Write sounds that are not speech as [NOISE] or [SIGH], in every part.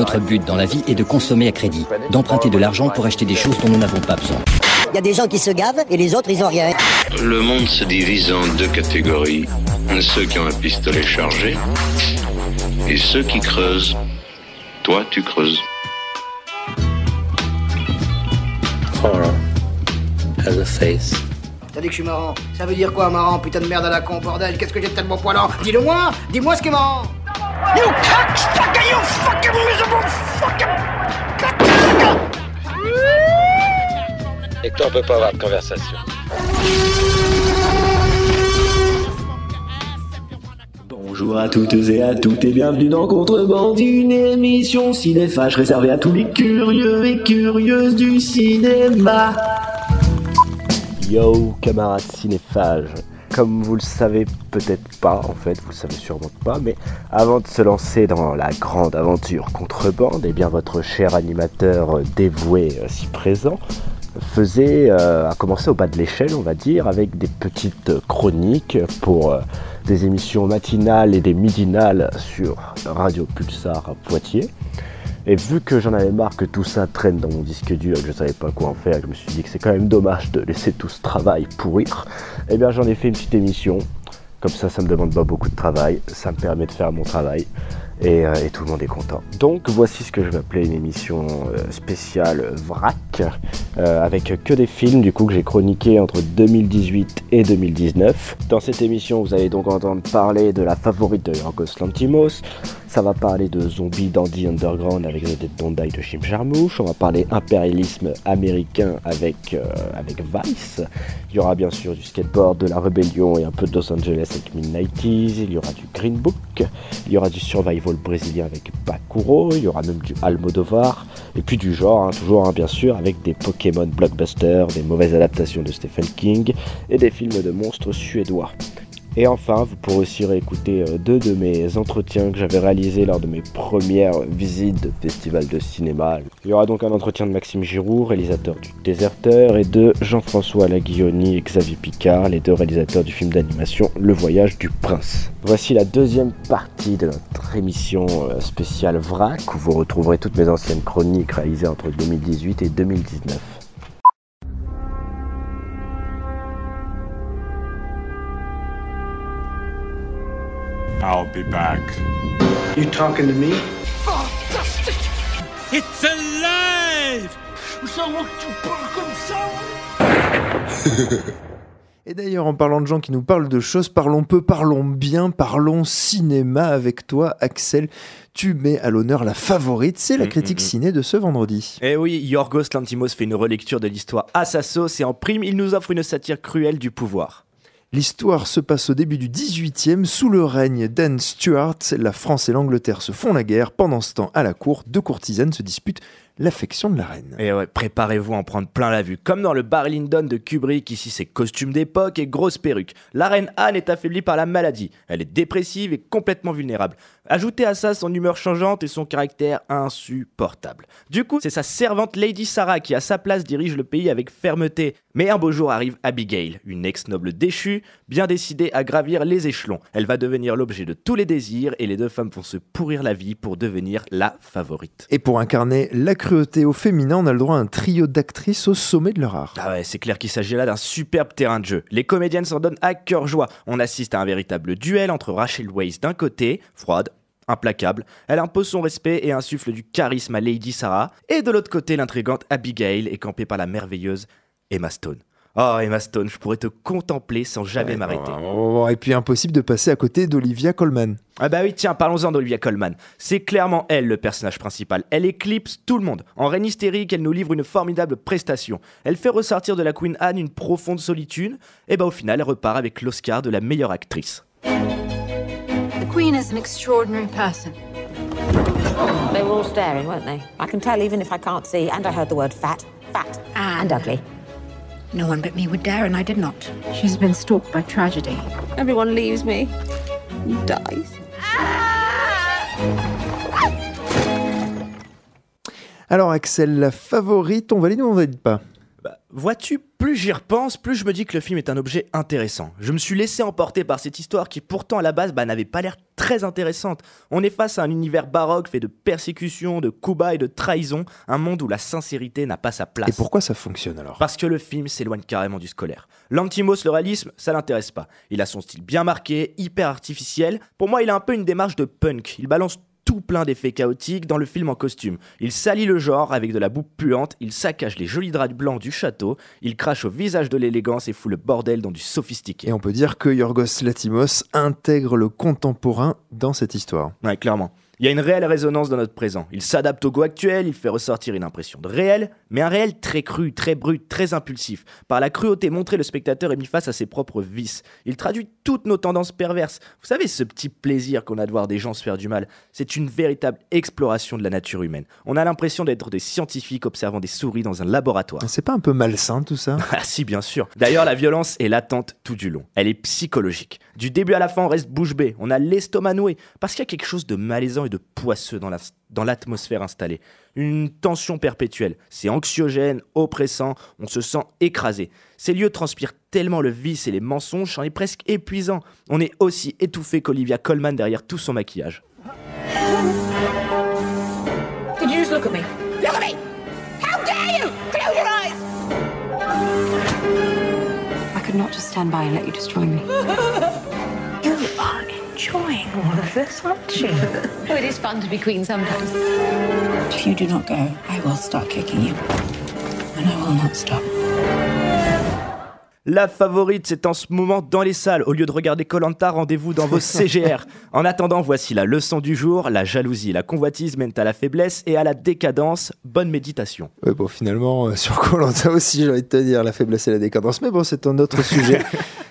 Notre but dans la vie est de consommer à crédit, d'emprunter de l'argent pour acheter des choses dont nous n'avons pas besoin. Il y a des gens qui se gavent et les autres, ils ont rien. Le monde se divise en deux catégories. Ceux qui ont un pistolet chargé et ceux qui creusent. Toi, tu creuses. Horror has a face. T'as dit que je suis marrant. Ça veut dire quoi, marrant Putain de merde à la con, bordel? Qu'est-ce que j'ai de tellement poilant? Dis-le moi Dis-moi ce qui est marrant You cocksucker, you fucking miserable fucking Et toi, on peut pas avoir de conversation. Bonjour à toutes et à toutes et bienvenue dans Contrebande, une émission cinéphage réservée à tous les curieux et curieuses du cinéma. Yo, camarades cinéphages. Comme vous le savez peut-être pas, en fait, vous le savez sûrement pas, mais avant de se lancer dans la grande aventure Contrebande, eh bien votre cher animateur dévoué euh, si présent faisait, euh, a commencé au bas de l'échelle, on va dire, avec des petites chroniques pour euh, des émissions matinales et des midinales sur Radio Pulsar à Poitiers. Et vu que j'en avais marre que tout ça traîne dans mon disque dur et que je savais pas quoi en faire, je me suis dit que c'est quand même dommage de laisser tout ce travail pourrir, eh bien j'en ai fait une petite émission. Comme ça, ça me demande pas beaucoup de travail, ça me permet de faire mon travail et, euh, et tout le monde est content. Donc voici ce que je vais appeler une émission euh, spéciale VRAC euh, avec que des films du coup que j'ai chroniqué entre 2018 et 2019. Dans cette émission, vous allez donc entendre parler de la favorite de Yorgos Lantimos. Ça va parler de Zombie Dandy Underground avec The Dead Don't de Jim Jarmusch. On va parler impérialisme américain avec, avec Vice. Il y aura bien sûr du skateboard, de la rébellion et un peu de Los Angeles avec Midnighties. Il y aura du Green Book. Il y aura du survival brésilien avec Bakuro. Il y aura même du Almodovar. Et puis du genre, hein, toujours hein, bien sûr, avec des Pokémon blockbusters, des mauvaises adaptations de Stephen King et des films de monstres suédois. Et enfin, vous pourrez aussi réécouter euh, deux de mes entretiens que j'avais réalisés lors de mes premières visites de festival de cinéma. Il y aura donc un entretien de Maxime Giroux, réalisateur du Déserteur, et de Jean-François Laguilloni et Xavier Picard, les deux réalisateurs du film d'animation Le Voyage du Prince. Voici la deuxième partie de notre émission euh, spéciale VRAC, où vous retrouverez toutes mes anciennes chroniques réalisées entre 2018 et 2019. I'll be back. You talking to me? It's alive! [LAUGHS] Et d'ailleurs, en parlant de gens qui nous parlent de choses, parlons peu, parlons bien, parlons cinéma avec toi, Axel. Tu mets à l'honneur la favorite, c'est la Mm, critique mm, mm. ciné de ce vendredi. Eh oui, Yorgos Lantimos fait une relecture de l'histoire à sa sauce et en prime, il nous offre une satire cruelle du pouvoir. L'histoire se passe au début du 18e, sous le règne d'Anne Stuart. La France et l'Angleterre se font la guerre. Pendant ce temps, à la cour, deux courtisanes se disputent l'affection de la reine. Et ouais, préparez-vous à en prendre plein la vue. Comme dans le Barry Lyndon de Kubrick, ici c'est costume d'époque et grosse perruque. La reine Anne est affaiblie par la maladie. Elle est dépressive et complètement vulnérable. Ajoutez à ça son humeur changeante et son caractère insupportable. Du coup, c'est sa servante Lady Sarah qui à sa place dirige le pays avec fermeté. Mais un beau jour arrive Abigail, une ex-noble déchue, bien décidée à gravir les échelons. Elle va devenir l'objet de tous les désirs et les deux femmes vont se pourrir la vie pour devenir la favorite. Et pour incarner la au féminin, on a le droit à un trio d'actrices au sommet de leur art. Ah ouais, c'est clair qu'il s'agit là d'un superbe terrain de jeu. Les comédiennes s'en donnent à cœur joie. On assiste à un véritable duel entre Rachel Weisz d'un côté, froide, implacable, elle impose son respect et insuffle du charisme à Lady Sarah, et de l'autre côté, l'intrigante Abigail est campée par la merveilleuse Emma Stone. Oh Emma Stone, je pourrais te contempler sans jamais m'arrêter. Oh, et puis impossible de passer à côté d'Olivia Colman. Ah bah oui, tiens, parlons-en d'Olivia Colman. C'est clairement elle le personnage principal. Elle éclipse tout le monde. En reine hystérique, elle nous livre une formidable prestation. Elle fait ressortir de la Queen Anne une profonde solitude. Et bah au final, elle repart avec l'Oscar de la meilleure actrice. The Queen is an extraordinary person. They were all staring, weren't they? I can tell even if I can't see, and I heard the word fat, fat, and ugly. No one but me would dare, and I did not. She's been stalked by tragedy. Everyone leaves me. Dies. Alors Axel, la favorite, on valide ou on valide pas? Bah, Vois-tu, plus j'y repense, plus je me dis que le film est un objet intéressant. Je me suis laissé emporter par cette histoire qui pourtant à la base bah, n'avait pas l'air très intéressante. On est face à un univers baroque fait de persécutions, de coups bas et de trahison, un monde où la sincérité n'a pas sa place. Et pourquoi ça fonctionne alors? Parce que le film s'éloigne carrément du scolaire. L'antimos, le réalisme, ça l'intéresse pas. Il a son style bien marqué, hyper artificiel. Pour moi, il a un peu une démarche de punk. Il balance tout plein d'effets chaotiques dans le film en costume. Il salit le genre avec de la boue puante, il saccage les jolis draps blancs du château, il crache au visage de l'élégance et fout le bordel dans du sophistiqué. Et on peut dire que Yorgos Latimos intègre le contemporain dans cette histoire. Ouais, clairement. Il y a une réelle résonance dans notre présent. Il s'adapte au goût actuel, il fait ressortir une impression de réel, mais un réel très cru, très brut, très impulsif. Par la cruauté montrée, le spectateur est mis face à ses propres vices. Il traduit toutes nos tendances perverses. Vous savez, ce petit plaisir qu'on a de voir des gens se faire du mal, c'est une véritable exploration de la nature humaine. On a l'impression d'être des scientifiques observant des souris dans un laboratoire. C'est pas un peu malsain tout ça? [LAUGHS] Ah si, bien sûr. D'ailleurs, la violence est latente tout du long. Elle est psychologique. Du début à la fin, on reste bouche bée. On a l'estomac noué. Parce qu'il y a quelque chose de malaisant et de poisseux dans la- dans l'atmosphère installée. Une tension perpétuelle. C'est anxiogène, oppressant, on se sent écrasé. Ces lieux transpirent tellement le vice et les mensonges, c'en est presque épuisant. On est aussi étouffé qu'Olivia Colman derrière tout son maquillage. Did you just look at me? Look at me! How dare you! Close your eyes! I could not just stand by and let you destroy me. [LAUGHS] You are enjoying all of this, aren't you? [LAUGHS] oh, it is fun to be queen sometimes. If you do not go, I will start kicking you. And I will not stop. La favorite, c'est en ce moment dans les salles. Au lieu de regarder Colanta, rendez-vous dans vos [LAUGHS] CGR. En attendant, voici la leçon du jour. La jalousie et la convoitise mènent à la faiblesse et à la décadence. Bonne méditation. Ouais, bon, finalement, euh, sur Colanta aussi, j'ai envie de te dire, la faiblesse et la décadence. Mais bon, c'est un autre [LAUGHS] sujet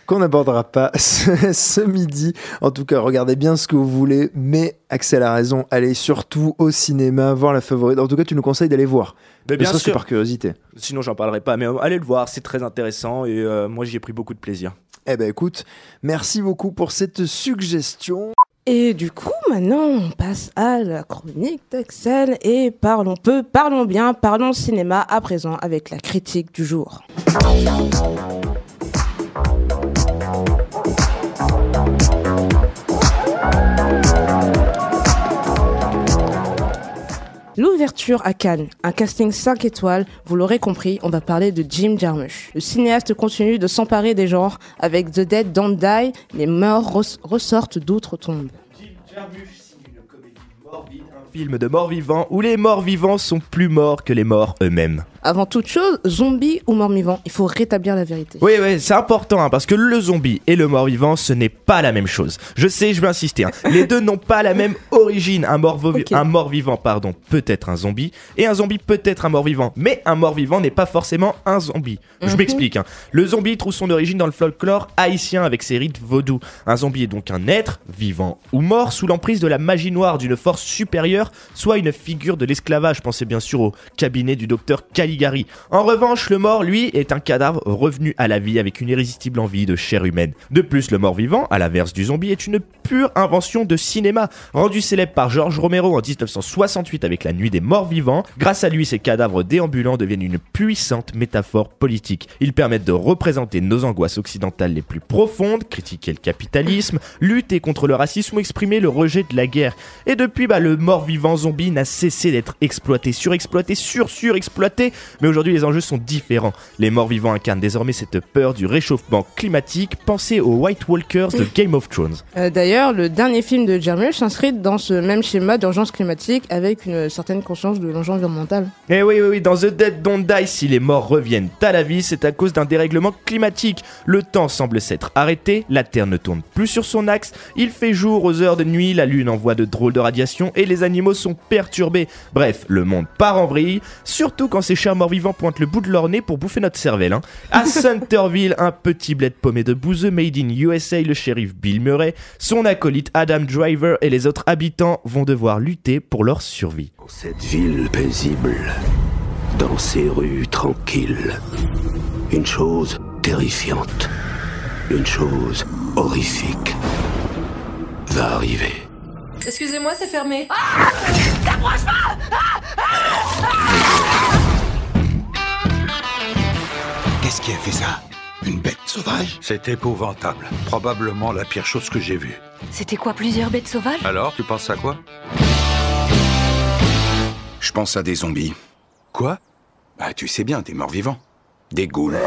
qu'on n'abordera pas [LAUGHS] ce, ce midi. En tout cas, regardez bien ce que vous voulez, mais Axel a raison, allez surtout au cinéma voir la favorite. En tout cas, tu nous conseilles d'aller voir. Mais bien sûr. par curiosité. Sinon, j'en parlerai pas. Mais euh, allez le voir, c'est très intéressant et euh, moi, j'y ai pris beaucoup de plaisir. Eh ben écoute, merci beaucoup pour cette suggestion. Et du coup, maintenant, on passe à la chronique d'Axel et parlons peu, parlons bien, parlons cinéma à présent avec la critique du jour. L'ouverture à Cannes, un casting 5 étoiles, vous l'aurez compris, on va parler de Jim Jarmusch. Le cinéaste continue de s'emparer des genres avec The Dead Don't Die, les morts res- ressortent d'outre-tombe. Film de morts vivants où les morts vivants sont plus morts que les morts eux-mêmes. Avant toute chose, zombie ou mort-vivant, il faut rétablir la vérité. Oui, oui, c'est important hein, parce que le zombie et le mort-vivant, ce n'est pas la même chose. Je sais, je vais insister. hein. Les deux n'ont pas la même origine. Un mort-vivant, pardon, peut être un zombie et un zombie peut être un mort-vivant. Mais un mort-vivant n'est pas forcément un zombie. Je Mhm. m'explique. hein. Le zombie trouve son origine dans le folklore haïtien avec ses rites vaudous. Un zombie est donc un être, vivant ou mort, sous l'emprise de la magie noire d'une force supérieure, soit une figure de l'esclavage. Pensez bien sûr au cabinet du docteur En revanche, le mort, lui, est un cadavre revenu à la vie avec une irrésistible envie de chair humaine. De plus, le mort vivant, à l'inverse du zombie, est une pure invention de cinéma, rendu célèbre par George Romero en 1968 avec La Nuit des Morts Vivants. Grâce à lui, ces cadavres déambulants deviennent une puissante métaphore politique. Ils permettent de représenter nos angoisses occidentales les plus profondes, critiquer le capitalisme, lutter contre le racisme ou exprimer le rejet de la guerre. Et depuis, bah, le mort-vivant zombie n'a cessé d'être exploité, surexploité, sur-surexploité. Mais aujourd'hui, les enjeux sont différents. Les morts-vivants incarnent désormais cette peur du réchauffement climatique. Pensez aux White Walkers de Game of Thrones. Euh, D'ailleurs, le dernier film de Jarmusch s'inscrit dans ce même schéma d'urgence climatique avec une certaine conscience de l'enjeu environnemental. Eh oui, oui, oui, dans The Dead Don't Die, si les morts reviennent à la vie, c'est à cause d'un dérèglement climatique. Le temps semble s'être arrêté, la Terre ne tourne plus sur son axe, il fait jour aux heures de nuit, la Lune envoie de drôles de radiations et les animaux sont perturbés. Bref, le monde part en vrille, surtout quand ces chers morts-vivants pointent le bout de leur nez pour bouffer notre cervelle. hein. À [LAUGHS] Centerville, un petit bled paumé de bouseux made in USA, le shérif Bill Murray, son acolyte Adam Driver et les autres habitants vont devoir lutter pour leur survie. Cette ville paisible, dans ces rues tranquilles, une chose terrifiante, une chose horrifique va arriver. Excusez-moi, c'est fermé. C'était ça Une bête sauvage C'est épouvantable. Probablement la pire chose que j'ai vue. C'était quoi, plusieurs bêtes sauvages Alors, tu penses à quoi Je pense à des zombies. Quoi Bah, tu sais bien, des morts vivants. Des ghouls.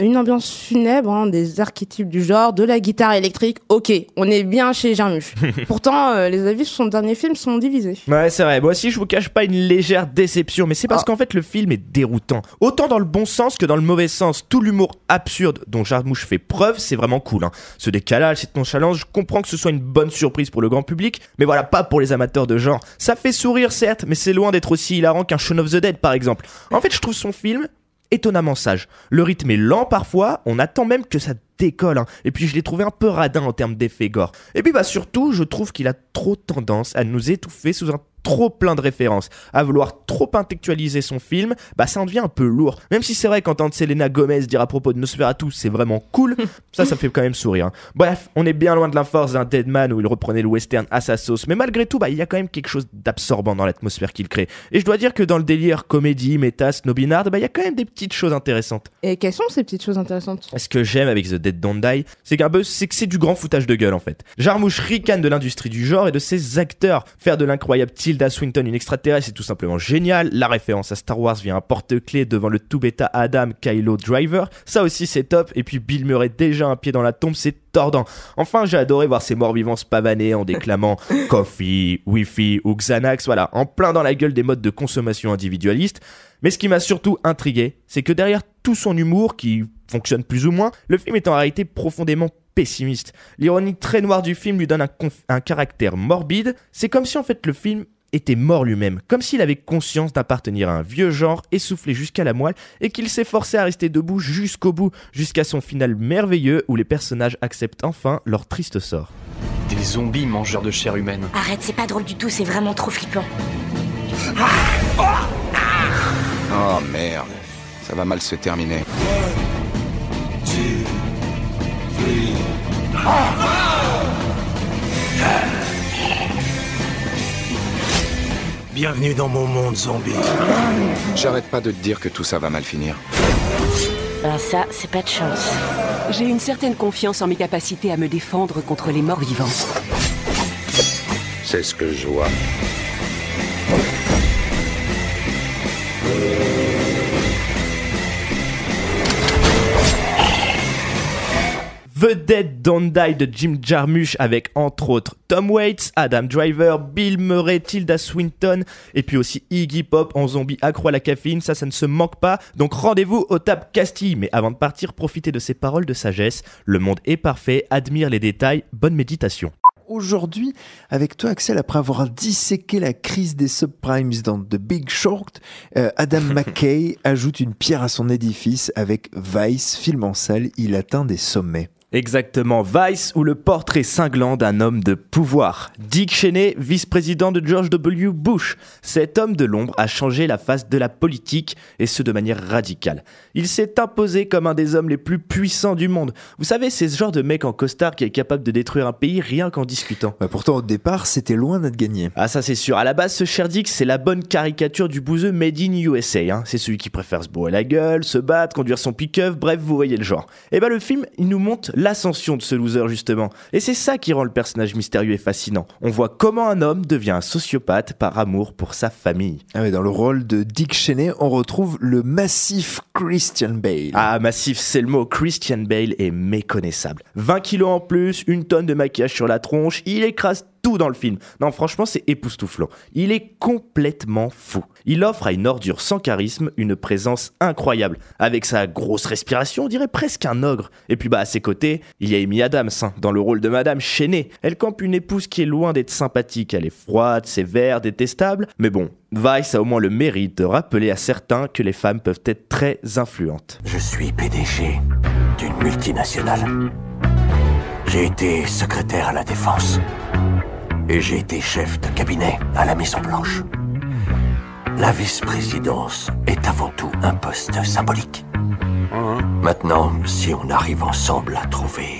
Une ambiance funèbre, hein, des archétypes du genre, de la guitare électrique. Ok, on est bien chez Jarmusch. [LAUGHS] Pourtant, euh, les avis sur son dernier film sont divisés. Ouais, c'est vrai. Moi aussi, je vous cache pas une légère déception, mais c'est parce Ah. qu'en fait, le film est déroutant. Autant dans le bon sens que dans le mauvais sens. Tout l'humour absurde dont Jarmusch fait preuve, c'est vraiment cool. hein. Ce décalage, cette nonchalance, je comprends que ce soit une bonne surprise pour le grand public, mais voilà, pas pour les amateurs de genre. Ça fait sourire, certes, mais c'est loin d'être aussi hilarant qu'un Shaun of the Dead, par exemple. En fait, je trouve son film étonnamment sage. Le rythme est lent parfois, on attend même que ça décolle. hein. Et puis je l'ai trouvé un peu radin en termes d'effets gore. Et puis bah surtout, je trouve qu'il a trop tendance à nous étouffer sous un trop plein de références, à vouloir trop intellectualiser son film, bah ça en devient un peu lourd. Même si c'est vrai qu'entendre Selena Gomez dire à propos de Nosferatu, c'est vraiment cool, [LAUGHS] ça ça fait quand même sourire. hein. Bref, on est bien loin de l'inforce d'un Deadman où il reprenait le western à sa sauce, mais malgré tout, bah il y a quand même quelque chose d'absorbant dans l'atmosphère qu'il crée. Et je dois dire que dans le délire comédie, méta, snobinard, bah il y a quand même des petites choses intéressantes. Et quelles sont ces petites choses intéressantes? Ce que j'aime avec The Dead Don't Die, c'est qu'un peu, c'est que c'est du grand foutage de gueule en fait. Jarmouche ricane de l'industrie du genre et de ses acteurs. Faire de l'incroyable Tilda Swinton une extraterrestre, c'est tout simplement génial. La référence à Star Wars via un porte-clés devant le tout bêta Adam Kylo Driver, ça aussi c'est top. Et puis Bill Murray déjà un pied dans la tombe, c'est tordant. Enfin, j'ai adoré voir ces morts-vivants se pavaner en déclamant [LAUGHS] Coffee, Wi-Fi ou Xanax, voilà, en plein dans la gueule des modes de consommation individualistes. Mais ce qui m'a surtout intrigué, c'est que derrière tout son humour, qui fonctionne plus ou moins, le film est en réalité profondément pessimiste. L'ironie très noire du film lui donne un, un caractère morbide. C'est comme si en fait le film était mort lui-même, comme s'il avait conscience d'appartenir à un vieux genre essoufflé jusqu'à la moelle et qu'il s'efforçait à rester debout jusqu'au bout, jusqu'à son final merveilleux où les personnages acceptent enfin leur triste sort. Des zombies mangeurs de chair humaine. Arrête, c'est pas drôle du tout, c'est vraiment trop flippant. Oh merde. Ça va mal se terminer. Bienvenue dans mon monde zombie. J'arrête pas de te dire que tout ça va mal finir. Ben ça, c'est pas de chance. J'ai une certaine confiance en mes capacités à me défendre contre les morts vivants. C'est ce que je vois. The Dead Don't Die de Jim Jarmusch avec entre autres Tom Waits, Adam Driver, Bill Murray, Tilda Swinton et puis aussi Iggy Pop en zombie accro à la caféine, ça ça ne se manque pas. Donc rendez-vous au Tap Castille. Mais avant de partir, profitez de ces paroles de sagesse. Le monde est parfait, admire les détails, bonne méditation. Aujourd'hui, avec toi, Axel, après avoir disséqué la crise des subprimes dans The Big Short, euh, Adam [LAUGHS] McKay ajoute une pierre à son édifice avec Vice, film en salle, il atteint des sommets. Exactement, Vice ou le portrait cinglant d'un homme de pouvoir. Dick Cheney, vice-président de George W. Bush. Cet homme de l'ombre a changé la face de la politique et ce de manière radicale. Il s'est imposé comme un des hommes les plus puissants du monde. Vous savez, c'est ce genre de mec en costard qui est capable de détruire un pays rien qu'en discutant. Bah pourtant, au départ, c'était loin d'être gagné. Ah ça c'est sûr. À la base, ce cher Dick, c'est la bonne caricature du bouseux made in USA. hein. C'est celui qui préfère se bourrer la gueule, se battre, conduire son pick-up, bref, vous voyez le genre. Et ben le film, il nous montre l'ascension de ce loser justement. Et c'est ça qui rend le personnage mystérieux et fascinant. On voit comment un homme devient un sociopathe par amour pour sa famille. Ah dans le rôle de Dick Cheney, on retrouve le massif Christian Bale. Ah, massif, c'est le mot. Christian Bale est méconnaissable. 20 kilos en plus, une tonne de maquillage sur la tronche, il écrase tout dans le film. Non, franchement, c'est époustouflant. Il est complètement fou. Il offre à une ordure sans charisme une présence incroyable. Avec sa grosse respiration, on dirait presque un ogre. Et puis, bah, à ses côtés, il y a Amy Adams, hein, dans le rôle de Madame Cheney. Elle campe une épouse qui est loin d'être sympathique. Elle est froide, sévère, détestable. Mais bon, Vice a au moins le mérite de rappeler à certains que les femmes peuvent être très influentes. Je suis PDG d'une multinationale. J'ai été secrétaire à la défense. Et j'ai été chef de cabinet à la Maison Blanche. La vice-présidence est avant tout un poste symbolique. Maintenant, si on arrive ensemble à trouver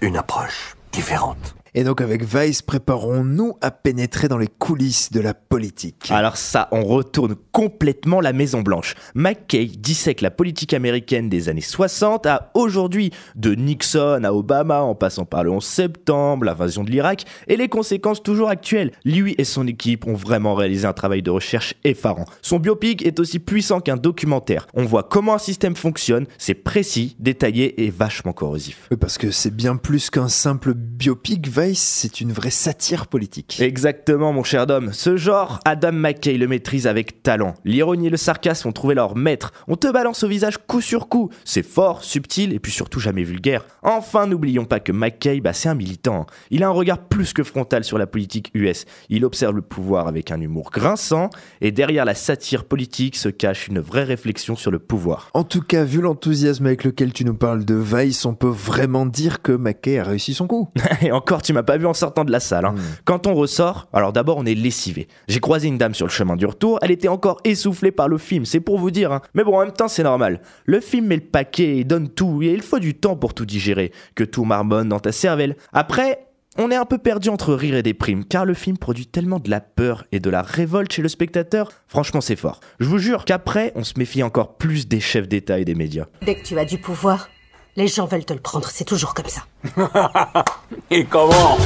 une approche différente. Et donc avec Vice, préparons-nous à pénétrer dans les coulisses de la politique. Alors ça, on retourne complètement la Maison Blanche. McKay dissèque la politique américaine des années 60 à aujourd'hui, de Nixon à Obama, en passant par le 11 septembre, l'invasion de l'Irak et les conséquences toujours actuelles. Lui et son équipe ont vraiment réalisé un travail de recherche effarant. Son biopic est aussi puissant qu'un documentaire. On voit comment un système fonctionne, c'est précis, détaillé et vachement corrosif. Oui, parce que c'est bien plus qu'un simple biopic, Vice, c'est une vraie satire politique. Exactement, mon cher Dom. Ce genre, Adam McKay le maîtrise avec talent. L'ironie et le sarcasme ont trouvé leur maître. On te balance au visage coup sur coup. C'est fort, subtil et puis surtout jamais vulgaire. Enfin, n'oublions pas que McKay, bah, c'est un militant. Il a un regard plus que frontal sur la politique US. Il observe le pouvoir avec un humour grinçant et derrière la satire politique se cache une vraie réflexion sur le pouvoir. En tout cas, vu l'enthousiasme avec lequel tu nous parles de Vice, on peut vraiment dire que McKay a réussi son coup. [LAUGHS] et encore, tu m'as pas vu en sortant de la salle. hein. Hmm. Quand on ressort, alors d'abord on est lessivé. J'ai croisé une dame sur le chemin du retour, elle était encore essoufflée par le film, c'est pour vous dire. hein. Mais bon, en même temps, c'est normal. Le film met le paquet et donne tout, et il faut du temps pour tout digérer, que tout marmonne dans ta cervelle. Après, on est un peu perdu entre rire et déprime, car le film produit tellement de la peur et de la révolte chez le spectateur. Franchement, c'est fort. Je vous jure qu'après, on se méfie encore plus des chefs d'État et des médias. Dès que tu as du pouvoir, les gens veulent te le prendre. C'est toujours comme ça. [LAUGHS] Et comment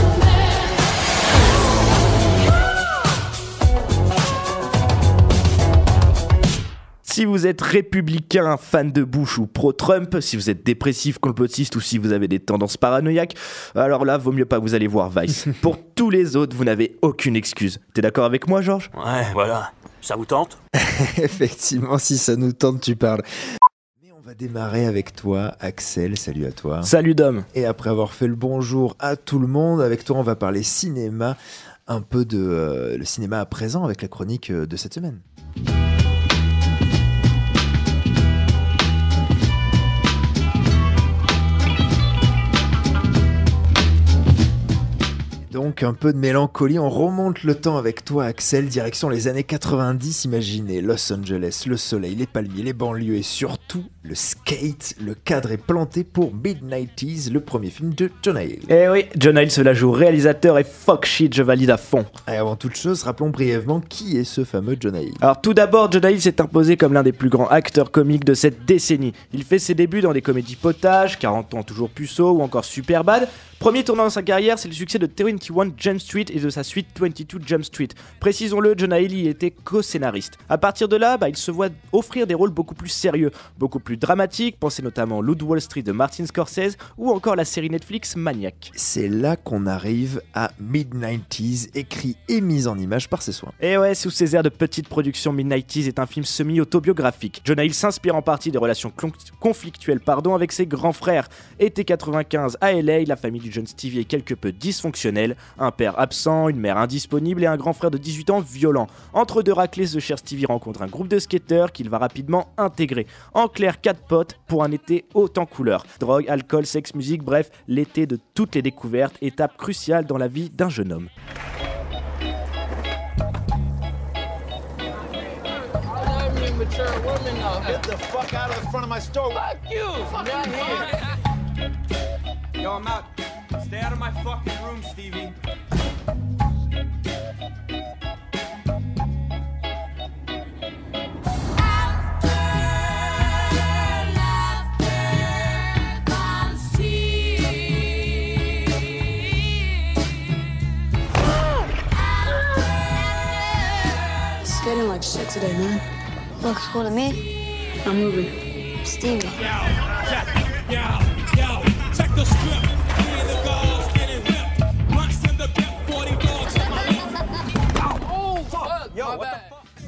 Si vous êtes républicain, fan de Bush ou pro-Trump, si vous êtes dépressif, complotiste ou si vous avez des tendances paranoïaques, alors là, vaut mieux pas vous allez voir Vice. [LAUGHS] Pour tous les autres, vous n'avez aucune excuse. T'es d'accord avec moi, Georges? Ouais, voilà. Ça vous tente? [LAUGHS] Effectivement, si ça nous tente, tu parles. On va démarrer avec toi, Axel. Salut à toi. Salut Dom. Et après avoir fait le bonjour à tout le monde, avec toi, on va parler cinéma, un peu de euh, le cinéma à présent avec la chronique euh, de cette semaine. Donc un peu de mélancolie, on remonte le temps avec toi Axel, direction les années 90, imaginez Los Angeles, le soleil, les palmiers, les banlieues et surtout le skate. Le cadre est planté pour Mid-90s, le premier film de John Hill. Eh oui, John Hill se la joue réalisateur et fuck shit, je valide à fond. Et avant toute chose, rappelons brièvement qui est ce fameux John Hill. Alors tout d'abord, John Hill s'est imposé comme l'un des plus grands acteurs comiques de cette décennie. Il fait ses débuts dans des comédies potages, 40 ans toujours puceau ou encore Superbad. Premier tournant dans sa carrière, c'est le succès de 21 Jump Street et de sa suite 22 Jump Street. Précisons-le, John Hill y était co-scénariste. À partir de là, bah, il se voit offrir des rôles beaucoup plus sérieux, beaucoup plus dramatiques, pensez notamment Loot Wall Street de Martin Scorsese ou encore la série Netflix Maniac. C'est là qu'on arrive à Mid-90s, écrit et mis en image par ses soins. Et ouais, sous ses airs de petite production, Mid-90s est un film semi-autobiographique. Jonah Hill s'inspire en partie des relations conflictuelles pardon, avec ses grands frères. Été 95 à LA, la famille du jeune Stevie est quelque peu dysfonctionnelle. Un père absent, une mère indisponible et un grand frère de 18 ans violent. Entre deux raclés, ce cher Stevie rencontre un groupe de skateurs qu'il va rapidement intégrer. En clair, quatre potes pour un été haut en couleur. Drogue, alcool, sexe, musique, bref, l'été de toutes les découvertes, étape cruciale dans la vie d'un jeune homme. Skating like shit today, man. Looks cool to me. I'm moving. Stevie. Check the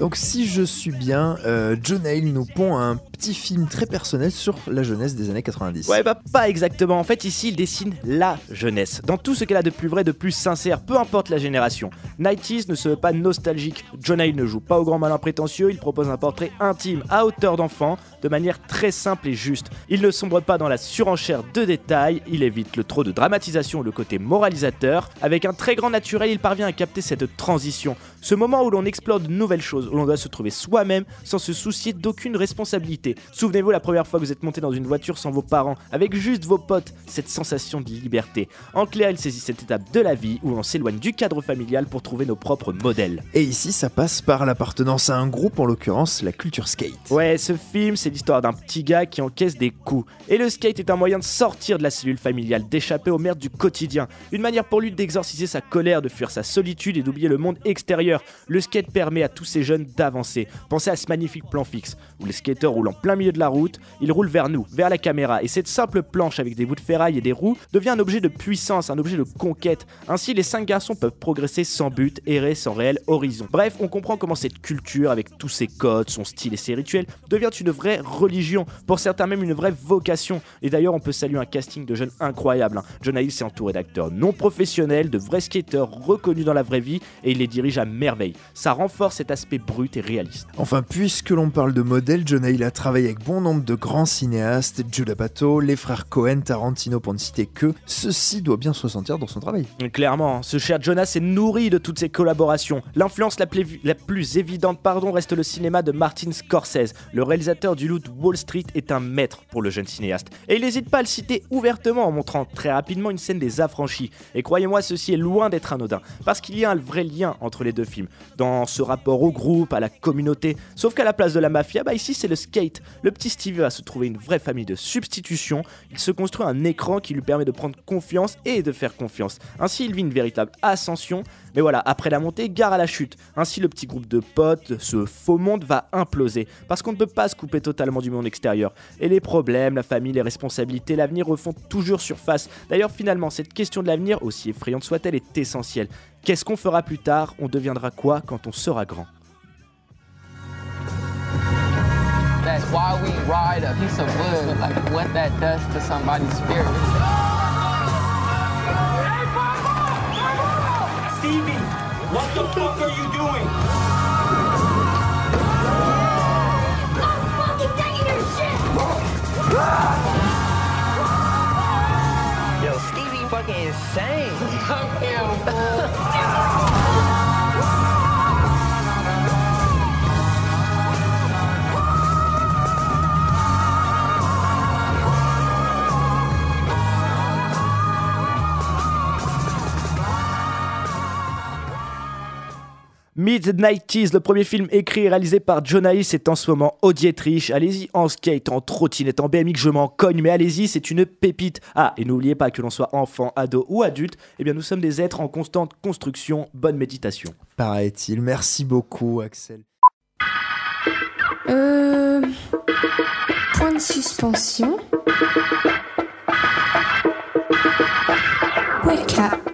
Donc si je suis bien, euh, John Hill nous pond un petit film très personnel sur la jeunesse des années 90. Ouais, bah pas exactement. En fait, ici, il dessine la jeunesse. Dans tout ce qu'elle a de plus vrai, de plus sincère, peu importe la génération. 90s ne se veut pas nostalgique. John Hill ne joue pas au grand malin prétentieux, il propose un portrait intime, à hauteur d'enfant, de manière très simple et juste. Il ne sombre pas dans la surenchère de détails, il évite le trop de dramatisation le côté moralisateur. Avec un très grand naturel, il parvient à capter cette transition. Ce moment où l'on explore de nouvelles choses, l'on doit se trouver soi-même sans se soucier d'aucune responsabilité. Souvenez-vous la première fois que vous êtes monté dans une voiture sans vos parents, avec juste vos potes, cette sensation de liberté. En clair, il saisit cette étape de la vie où l'on s'éloigne du cadre familial pour trouver nos propres modèles. Et ici, ça passe par l'appartenance à un groupe, en l'occurrence la culture skate. Ouais, ce film, c'est l'histoire d'un petit gars qui encaisse des coups. Et le skate est un moyen de sortir de la cellule familiale, d'échapper aux merdes du quotidien. Une manière pour lui d'exorciser sa colère, de fuir sa solitude et d'oublier le monde extérieur. Le skate permet à tous ces jeunes d'avancer. Pensez à ce magnifique plan fixe, où les skateurs roulent en plein milieu de la route, ils roulent vers nous, vers la caméra. Et cette simple planche avec des bouts de ferraille et des roues devient un objet de puissance, un objet de conquête. Ainsi, les cinq garçons peuvent progresser sans but, errer sans réel horizon. Bref, on comprend comment cette culture, avec tous ses codes, son style et ses rituels, devient une vraie religion, pour certains même une vraie vocation. Et d'ailleurs, on peut saluer un casting de jeunes incroyables. hein. John Hill s'est entouré d'acteurs non professionnels, de vrais skateurs reconnus dans la vraie vie, et il les dirige à merveille. Ça renforce cet aspect brut et réaliste. Enfin, puisque l'on parle de modèles, John Hill a travaillé avec bon nombre de grands cinéastes, Judd Apatow, les frères Cohen, Tarantino pour ne citer que, ceci doit bien se ressentir dans son travail. Clairement, hein, ce cher Jonas est nourri de toutes ces collaborations. L'influence la, plus- la plus évidente pardon, reste le cinéma de Martin Scorsese. Le réalisateur du Loot Wall Street est un maître pour le jeune cinéaste. Et il n'hésite pas à le citer ouvertement en montrant très rapidement une scène des affranchis. Et croyez-moi, ceci est loin d'être anodin, parce qu'il y a un vrai lien entre les deux films, dans ce rapport au groupe, à la communauté. Sauf qu'à la place de la mafia, bah ici c'est le skate. Le petit Stevie va se trouver une vraie famille de substitution. Il se construit un écran qui lui permet de prendre confiance et de faire confiance. Ainsi, il vit une véritable ascension. Mais voilà, après la montée, gare à la chute. Ainsi, le petit groupe de potes, ce faux monde va imploser. Parce qu'on ne peut pas se couper totalement du monde extérieur. Et les problèmes, la famille, les responsabilités, l'avenir refont toujours surface. D'ailleurs, finalement, cette question de l'avenir, aussi effrayante soit-elle, est essentielle. Qu'est-ce qu'on fera plus tard? On deviendra quoi quand on sera grand? That's why we ride a piece of wood, like what that does to somebody's spirit. Stevie, what the fuck are you doing? I'm fucking taking your shit! Yo, Stevie fucking insane. [LAUGHS] Mid-90s, le premier film écrit et réalisé par John Hayes est en ce moment au Dietrich. Allez-y en skate, en trottinette, en BMX, je m'en cogne, mais allez-y, c'est une pépite. Ah, et n'oubliez pas que l'on soit enfant, ado ou adulte, eh bien nous sommes des êtres en constante construction. Bonne méditation. Paraît-il. Merci beaucoup, Axel. Euh... Point de suspension. Wake up.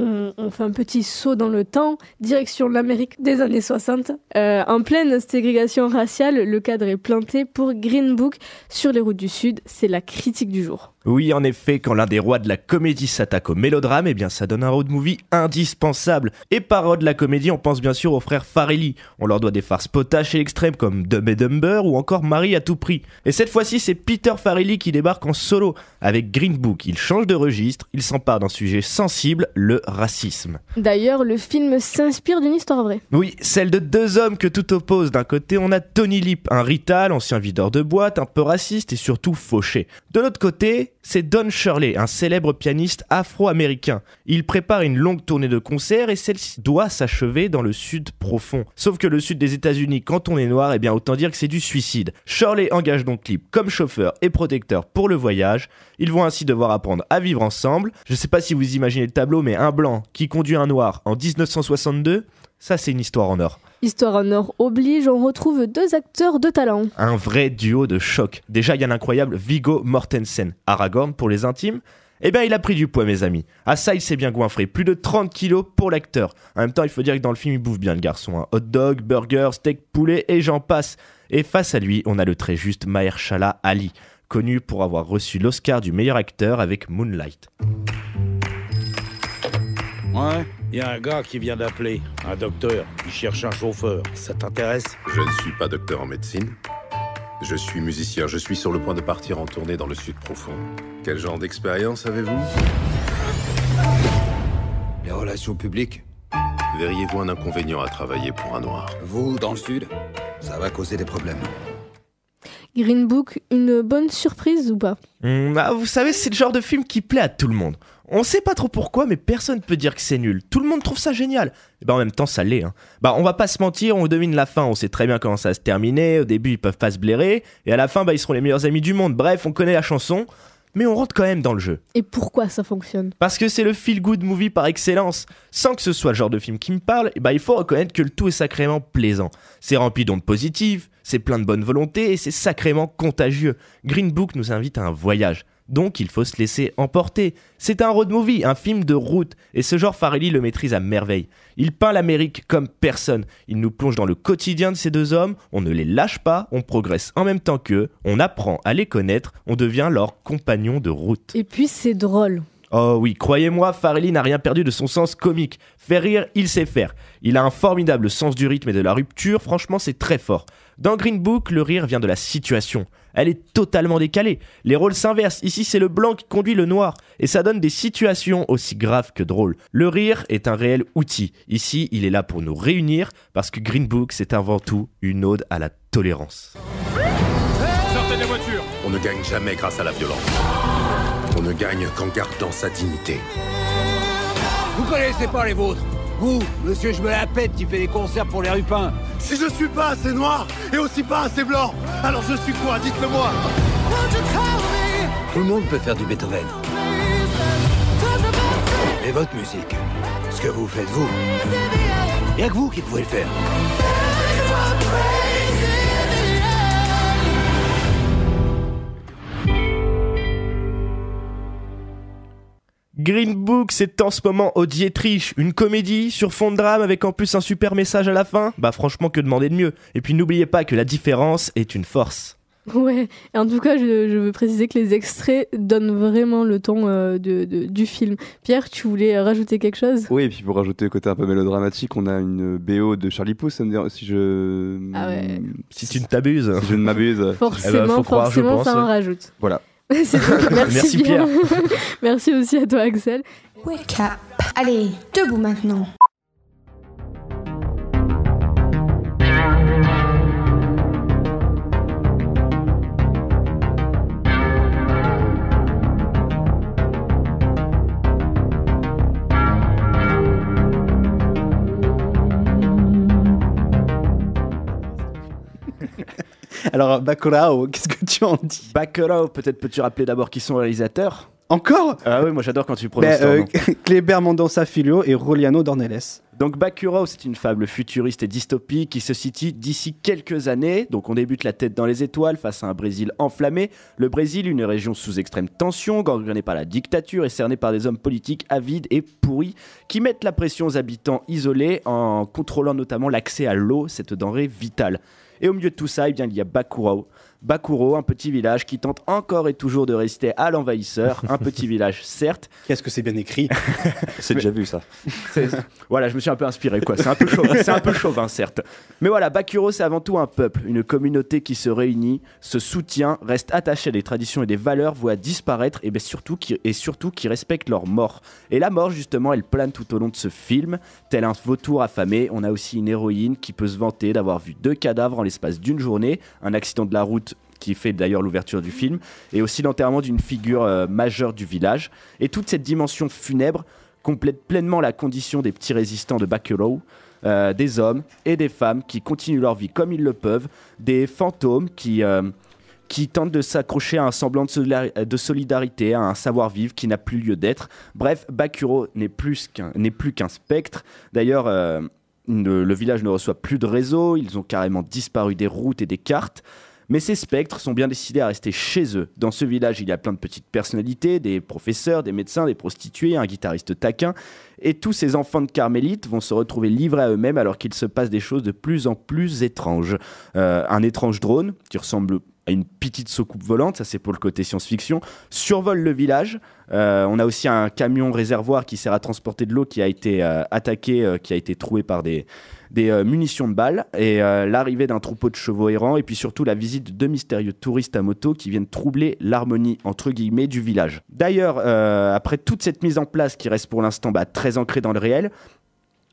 On, fait un petit saut dans le temps, direction l'Amérique des années 60. Euh, en pleine ségrégation raciale, le cadre est planté pour Green Book sur les routes du Sud. C'est la critique du jour. Oui, en effet, quand l'un des rois de la comédie s'attaque au mélodrame, eh bien ça donne un road movie indispensable. Et par road de la comédie, on pense bien sûr aux frères Farelli. On leur doit des farces potaches et extrêmes comme Dumb et Dumber ou encore Marie à tout prix. Et cette fois-ci, c'est Peter Farelli qui débarque en solo. Avec Green Book, il change de registre, il s'empare d'un sujet sensible, le racisme. D'ailleurs, le film s'inspire d'une histoire vraie. Oui, celle de deux hommes que tout oppose. D'un côté, on a Tony Lip, un rital, ancien videur de boîte, un peu raciste et surtout fauché. De l'autre côté, c'est Don Shirley, un célèbre pianiste afro-américain. Il prépare une longue tournée de concerts et celle-ci doit s'achever dans le sud profond. Sauf que le sud des États-Unis, quand on est noir, eh bien autant dire que c'est du suicide. Shirley engage donc Lip comme chauffeur et protecteur pour le voyage. Ils vont ainsi devoir apprendre à vivre ensemble. Je sais pas si vous imaginez le tableau, mais un blanc qui conduit un noir en 1962, ça c'est une histoire en or. Histoire en or oblige, on retrouve deux acteurs de talent. Un vrai duo de choc. Déjà, il y a l'incroyable Vigo Mortensen. Aragorn pour les intimes. Eh bien, il a pris du poids, mes amis. À ça, il s'est bien goinfré. Plus de 30 kilos pour l'acteur. En même temps, il faut dire que dans le film, il bouffe bien le garçon. hein. Hot dog, burger, steak, poulet et j'en passe. Et face à lui, on a le très juste Mahershala Ali, connu pour avoir reçu l'Oscar du meilleur acteur avec Moonlight. Ouais, il y a un gars qui vient d'appeler, un docteur. Il cherche un chauffeur. Ça t'intéresse? Je ne suis pas docteur en médecine. Je suis musicien. Je suis sur le point de partir en tournée dans le sud profond. Quel genre d'expérience avez-vous? Les relations publiques Verriez-vous un inconvénient à travailler pour un noir? Vous, dans le sud, ça va causer des problèmes. Green Book, une bonne surprise ou pas? Hum, ah, vous savez, c'est le genre de film qui plaît à tout le monde. On sait pas trop pourquoi, mais personne peut dire que c'est nul. Tout le monde trouve ça génial. Et ben en même temps, ça l'est. Hein. Bah, on va pas se mentir, on devine la fin. On sait très bien comment ça va se terminer. Au début, ils peuvent pas se blairer, et à la fin, bah, ils seront les meilleurs amis du monde. Bref, on connaît la chanson, mais on rentre quand même dans le jeu. Et pourquoi ça fonctionne? Parce que c'est le feel-good movie par excellence. Sans que ce soit le genre de film qui me parle, eh ben, il faut reconnaître que le tout est sacrément plaisant. C'est rempli d'ondes positives, c'est plein de bonne volonté et c'est sacrément contagieux. Green Book nous invite à un voyage. Donc il faut se laisser emporter. C'est un road movie, un film de route, et ce genre Farelli le maîtrise à merveille. Il peint l'Amérique comme personne. Il nous plonge dans le quotidien de ces deux hommes, on ne les lâche pas, on progresse en même temps qu'eux, on apprend à les connaître, on devient leur compagnon de route. Et puis c'est drôle. Oh oui, croyez-moi, Farelli n'a rien perdu de son sens comique. Faire rire, il sait faire. Il a un formidable sens du rythme et de la rupture, franchement c'est très fort. Dans Green Book, le rire vient de la situation. Elle est totalement décalée. Les rôles s'inversent. Ici, c'est le blanc qui conduit le noir. Et ça donne des situations aussi graves que drôles. Le rire est un réel outil. Ici, il est là pour nous réunir parce que Green Book, c'est avant tout une ode à la tolérance. Sortez des voitures On ne gagne jamais grâce à la violence. On ne gagne qu'en gardant sa dignité. Vous connaissez pas les vôtres Vous, monsieur, je me la pète qui fait des concerts pour les rupins. Si je suis pas assez noir et aussi pas assez blanc, alors je suis quoi Dites-le moi Tout le monde peut faire du Beethoven. Et votre musique, ce que vous faites vous, y a que vous qui pouvez le faire. Green Book, c'est en ce moment au Dietrich, une comédie sur fond de drame avec en plus un super message à la fin. Bah franchement, que demander de mieux? Et puis n'oubliez pas que la différence est une force. Ouais, et en tout cas, je, je veux préciser que les extraits donnent vraiment le ton euh, de, de- du film. Pierre, tu voulais rajouter quelque chose? Oui, et puis pour rajouter le côté un peu mélodramatique, on a une BO de Charlie dit- si je. Ah ouais. Si tu ne t'abuses. Si je ne m'abuse. Forcément, Eh ben, faut croire, je forcément, pense. ça en rajoute. Voilà. [LAUGHS] [LAUGHS] Merci, Merci, bien. Pierre. [LAUGHS] Merci aussi à toi, Axel. Wake up. Allez, debout maintenant. Alors, Bacurao, qu'est-ce que tu en dis Bacurau, peut-être peux-tu rappeler d'abord qui sont les réalisateurs Encore Ah oui, moi j'adore quand tu prononces leur euh, nom. [LAUGHS] Kleber Mendoza Filho et Roliano Dornelles. Donc Bacurau, c'est une fable futuriste et dystopique qui se situe d'ici quelques années. Donc on débute la tête dans les étoiles face à un Brésil enflammé. Le Brésil, une région sous extrême tension, gangrenée par la dictature et cernée par des hommes politiques avides et pourris qui mettent la pression aux habitants isolés en contrôlant notamment l'accès à l'eau, cette denrée vitale. Et au milieu de tout ça, eh bien, il y a Bakurao. Bakuro, un petit village qui tente encore et toujours de résister à l'envahisseur. Un [LAUGHS] petit village, certes. Qu'est-ce que c'est bien écrit [LAUGHS] C'est déjà vu ça. Voilà, je me suis un peu inspiré, quoi. C'est un peu chauvin, c'est un peu chauvin, certes. Mais voilà, Bakuro, c'est avant tout un peuple, une communauté qui se réunit, se soutient, reste attachée à des traditions et des valeurs, voit disparaître et, ben surtout qui, et surtout qui respecte leur mort. Et la mort, justement, elle plane tout au long de ce film, tel un vautour affamé. On a aussi une héroïne qui peut se vanter d'avoir vu deux cadavres en l'espace d'une journée, un accident de la route qui fait d'ailleurs l'ouverture du film, et aussi l'enterrement d'une figure euh, majeure du village. Et toute cette dimension funèbre complète pleinement la condition des petits résistants de Bakuro, euh, des hommes et des femmes qui continuent leur vie comme ils le peuvent, des fantômes qui, euh, qui tentent de s'accrocher à un semblant de, solidari- de solidarité, à un savoir-vivre qui n'a plus lieu d'être. Bref, Bakuro n'est plus qu'un spectre. D'ailleurs, euh, le village ne reçoit plus de réseau, ils ont carrément disparu des routes et des cartes. Mais ces spectres sont bien décidés à rester chez eux. Dans ce village, il y a plein de petites personnalités, des professeurs, des médecins, des prostituées, un guitariste taquin. Et tous ces enfants de carmélites vont se retrouver livrés à eux-mêmes alors qu'il se passe des choses de plus en plus étranges. Euh, un étrange drone qui ressemble une petite soucoupe volante, ça c'est pour le côté science-fiction, survole le village. Euh, on a aussi un camion réservoir qui sert à transporter de l'eau qui a été euh, attaqué, euh, qui a été troué par des, des munitions de balles et l'arrivée d'un troupeau de chevaux errants et puis surtout la visite de deux mystérieux touristes à moto qui viennent troubler l'harmonie entre guillemets du village. D'ailleurs, après toute cette mise en place qui reste pour l'instant bah, très ancrée dans le réel,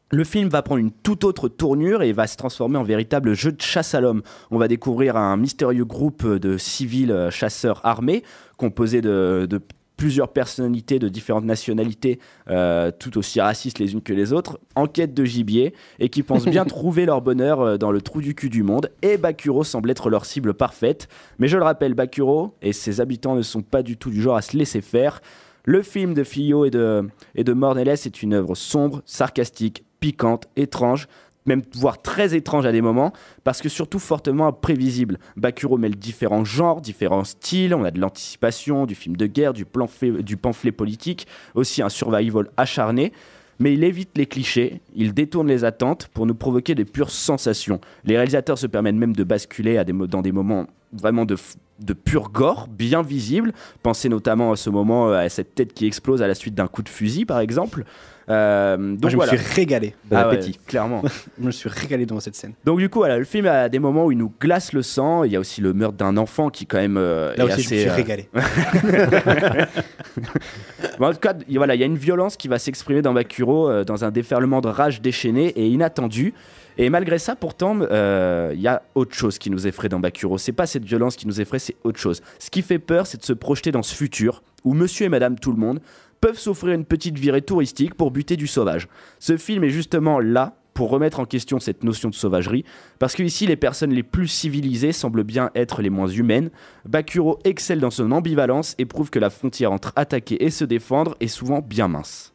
Le film va prendre une toute autre tournure et va se transformer en véritable jeu de chasse à l'homme. On va découvrir un mystérieux groupe de civils euh, chasseurs armés, composé de, de plusieurs personnalités de différentes nationalités, euh, tout aussi racistes les unes que les autres, en quête de gibier et qui pensent bien [LAUGHS] trouver leur bonheur euh, dans le trou du cul du monde. Et Bakuro semble être leur cible parfaite. Mais je le rappelle, Bakuro et ses habitants ne sont pas du tout du genre à se laisser faire. Le film de Fillot et de, et de Mornelles est une œuvre sombre, sarcastique, piquante, étrange, même voire très étrange à des moments, parce que surtout fortement imprévisible. Bakuro mêle différents genres, différents styles, on a de l'anticipation, du film de guerre, du, du pamphlet politique, aussi un survival acharné. Mais il évite les clichés, il détourne les attentes pour nous provoquer des pures sensations. Les réalisateurs se permettent même de basculer à des dans des moments vraiment de pur gore, bien visible. Pensez notamment à ce moment, euh, à cette tête qui explose à la suite d'un coup de fusil, par exemple. Euh, donc Moi, je voilà. me suis régalé. Bon Ah ouais, appétit. clairement. [LAUGHS] je me suis régalé devant cette scène. Donc du coup, voilà, le film a des moments où il nous glace le sang. Il y a aussi le meurtre d'un enfant qui quand même euh, Là est aussi, je me assez, suis euh, régalé. [LAUGHS] Bon, en tout cas, il- voilà, il y a une violence qui va s'exprimer dans Bakuro euh, dans un déferlement de rage déchaîné et inattendu. Et malgré ça, pourtant, euh, il y a autre chose qui nous effraie dans Bakuro. C'est pas cette violence qui nous effraie, c'est autre chose. Ce qui fait peur, c'est de se projeter dans ce futur où Monsieur et Madame tout le monde peuvent s'offrir une petite virée touristique pour buter du sauvage. Ce film est justement là pour remettre en question cette notion de sauvagerie, parce que ici les personnes les plus civilisées semblent bien être les moins humaines. Bakuro excelle dans son ambivalence et prouve que la frontière entre attaquer et se défendre est souvent bien mince.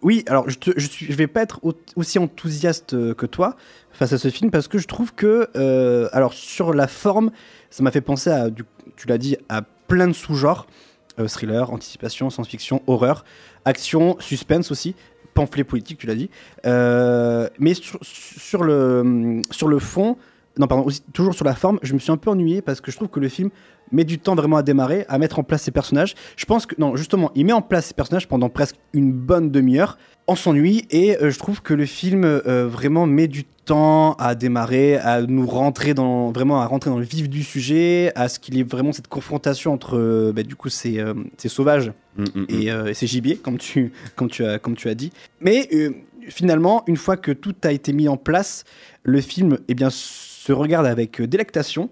Oui, alors je, te- je, vais pas être au- aussi enthousiaste euh, que toi face à ce film parce que je trouve que, euh, alors sur la forme, ça m'a fait penser à, tu l'as dit, à plein de sous-genres thriller, anticipation, science-fiction, horreur, action, suspense aussi, pamphlet politique, tu l'as dit. Euh, mais sur, le, sur le fond, non, pardon, toujours sur la forme, je me suis un peu ennuyé parce que je trouve que le film met du temps vraiment à démarrer, à mettre en place ses personnages. Je pense que, non, justement, il met en place ses personnages pendant presque une bonne demi-heure. On s'ennuie et euh, je trouve que le film euh, vraiment met du temps à démarrer, à nous rentrer dans, vraiment à rentrer dans le vif du sujet, à ce qu'il y ait vraiment cette confrontation entre, euh, bah, du coup, ces, euh, ces sauvages et, euh, et ces gibiers, comme tu, comme tu, as, comme tu as dit. Mais euh, finalement, une fois que tout a été mis en place, le film eh bien, se regarde avec euh, délectation.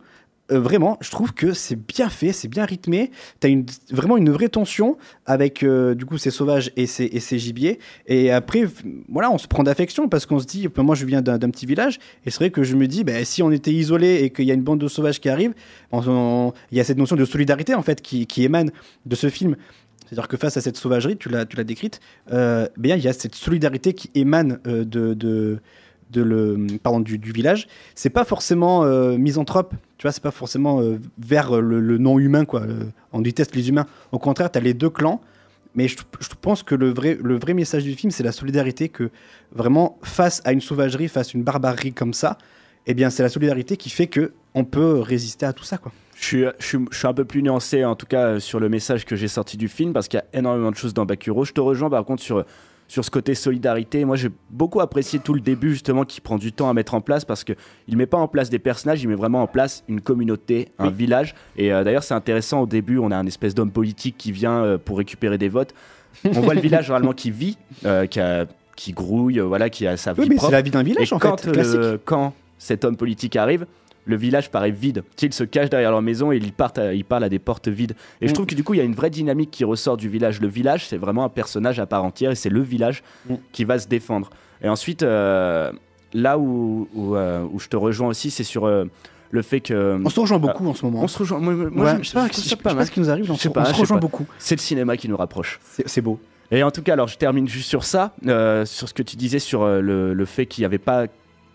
Euh, vraiment, je trouve que c'est bien fait, c'est bien rythmé. Tu as vraiment une vraie tension avec euh, du coup ces sauvages et ces, gibiers. Et après, voilà, on se prend d'affection parce qu'on se dit, ben, moi je viens d'un petit village et c'est vrai que je me dis, ben, si on était isolé et qu'il y a une bande de sauvages qui arrive, il y a cette notion de solidarité en fait qui, émane de ce film. C'est-à-dire que face à cette sauvagerie, tu l'as, décrite, euh, bien, il y a cette solidarité qui émane euh, de, de le, pardon, du, du village. C'est pas forcément euh, misanthrope, tu vois, c'est pas forcément euh, vers le, le non-humain, quoi. On déteste les humains. Au contraire, tu as les deux clans. Mais je, pense que le vrai, le vrai message du film, c'est la solidarité que vraiment, face à une sauvagerie, face à une barbarie comme ça, eh bien, c'est la solidarité qui fait que on peut résister à tout ça, quoi. Je suis, je, suis, je suis un peu plus nuancé, en tout cas, euh, sur le message que j'ai sorti du film, parce qu'il y a énormément de choses dans Bakuro. Je te rejoins par contre sur, sur ce côté solidarité. Moi, j'ai beaucoup apprécié tout le début, justement, qui prend du temps à mettre en place, parce qu'il ne met pas en place des personnages, il met vraiment en place une communauté, un Oui. village. Et euh, d'ailleurs, c'est intéressant, au début, on a un espèce d'homme politique qui vient euh, pour récupérer des votes. [LAUGHS] On voit le village, généralement, qui vit, euh, qui, a- qui grouille, voilà, qui a sa vie Oui, mais propre. c'est la vie d'un village, Et en quand, fait, classique. quand cet homme politique arrive, le village paraît vide. Tu sais, ils se cachent derrière leur maison et ils partent, à- ils parlent à des portes vides. Et je Mm. trouve que du coup, il y a une vraie dynamique qui ressort du village. Le village, c'est vraiment un personnage à part entière et c'est le village Mm. qui va se défendre. Et ensuite, euh, là où, où, euh, où je te rejoins aussi, c'est sur euh, le fait que. On se rejoint beaucoup en ce moment. On se rejoint. Moi, moi, Ouais, je- je sais pas, je je sais pas- je ce qui nous arrive, Je on sais pas, on se je rejoint beaucoup. C'est le cinéma qui nous rapproche. C'est beau. Et en tout cas, alors je termine juste sur ça, euh, sur ce que tu disais sur euh, le, le fait qu'il n'y avait pas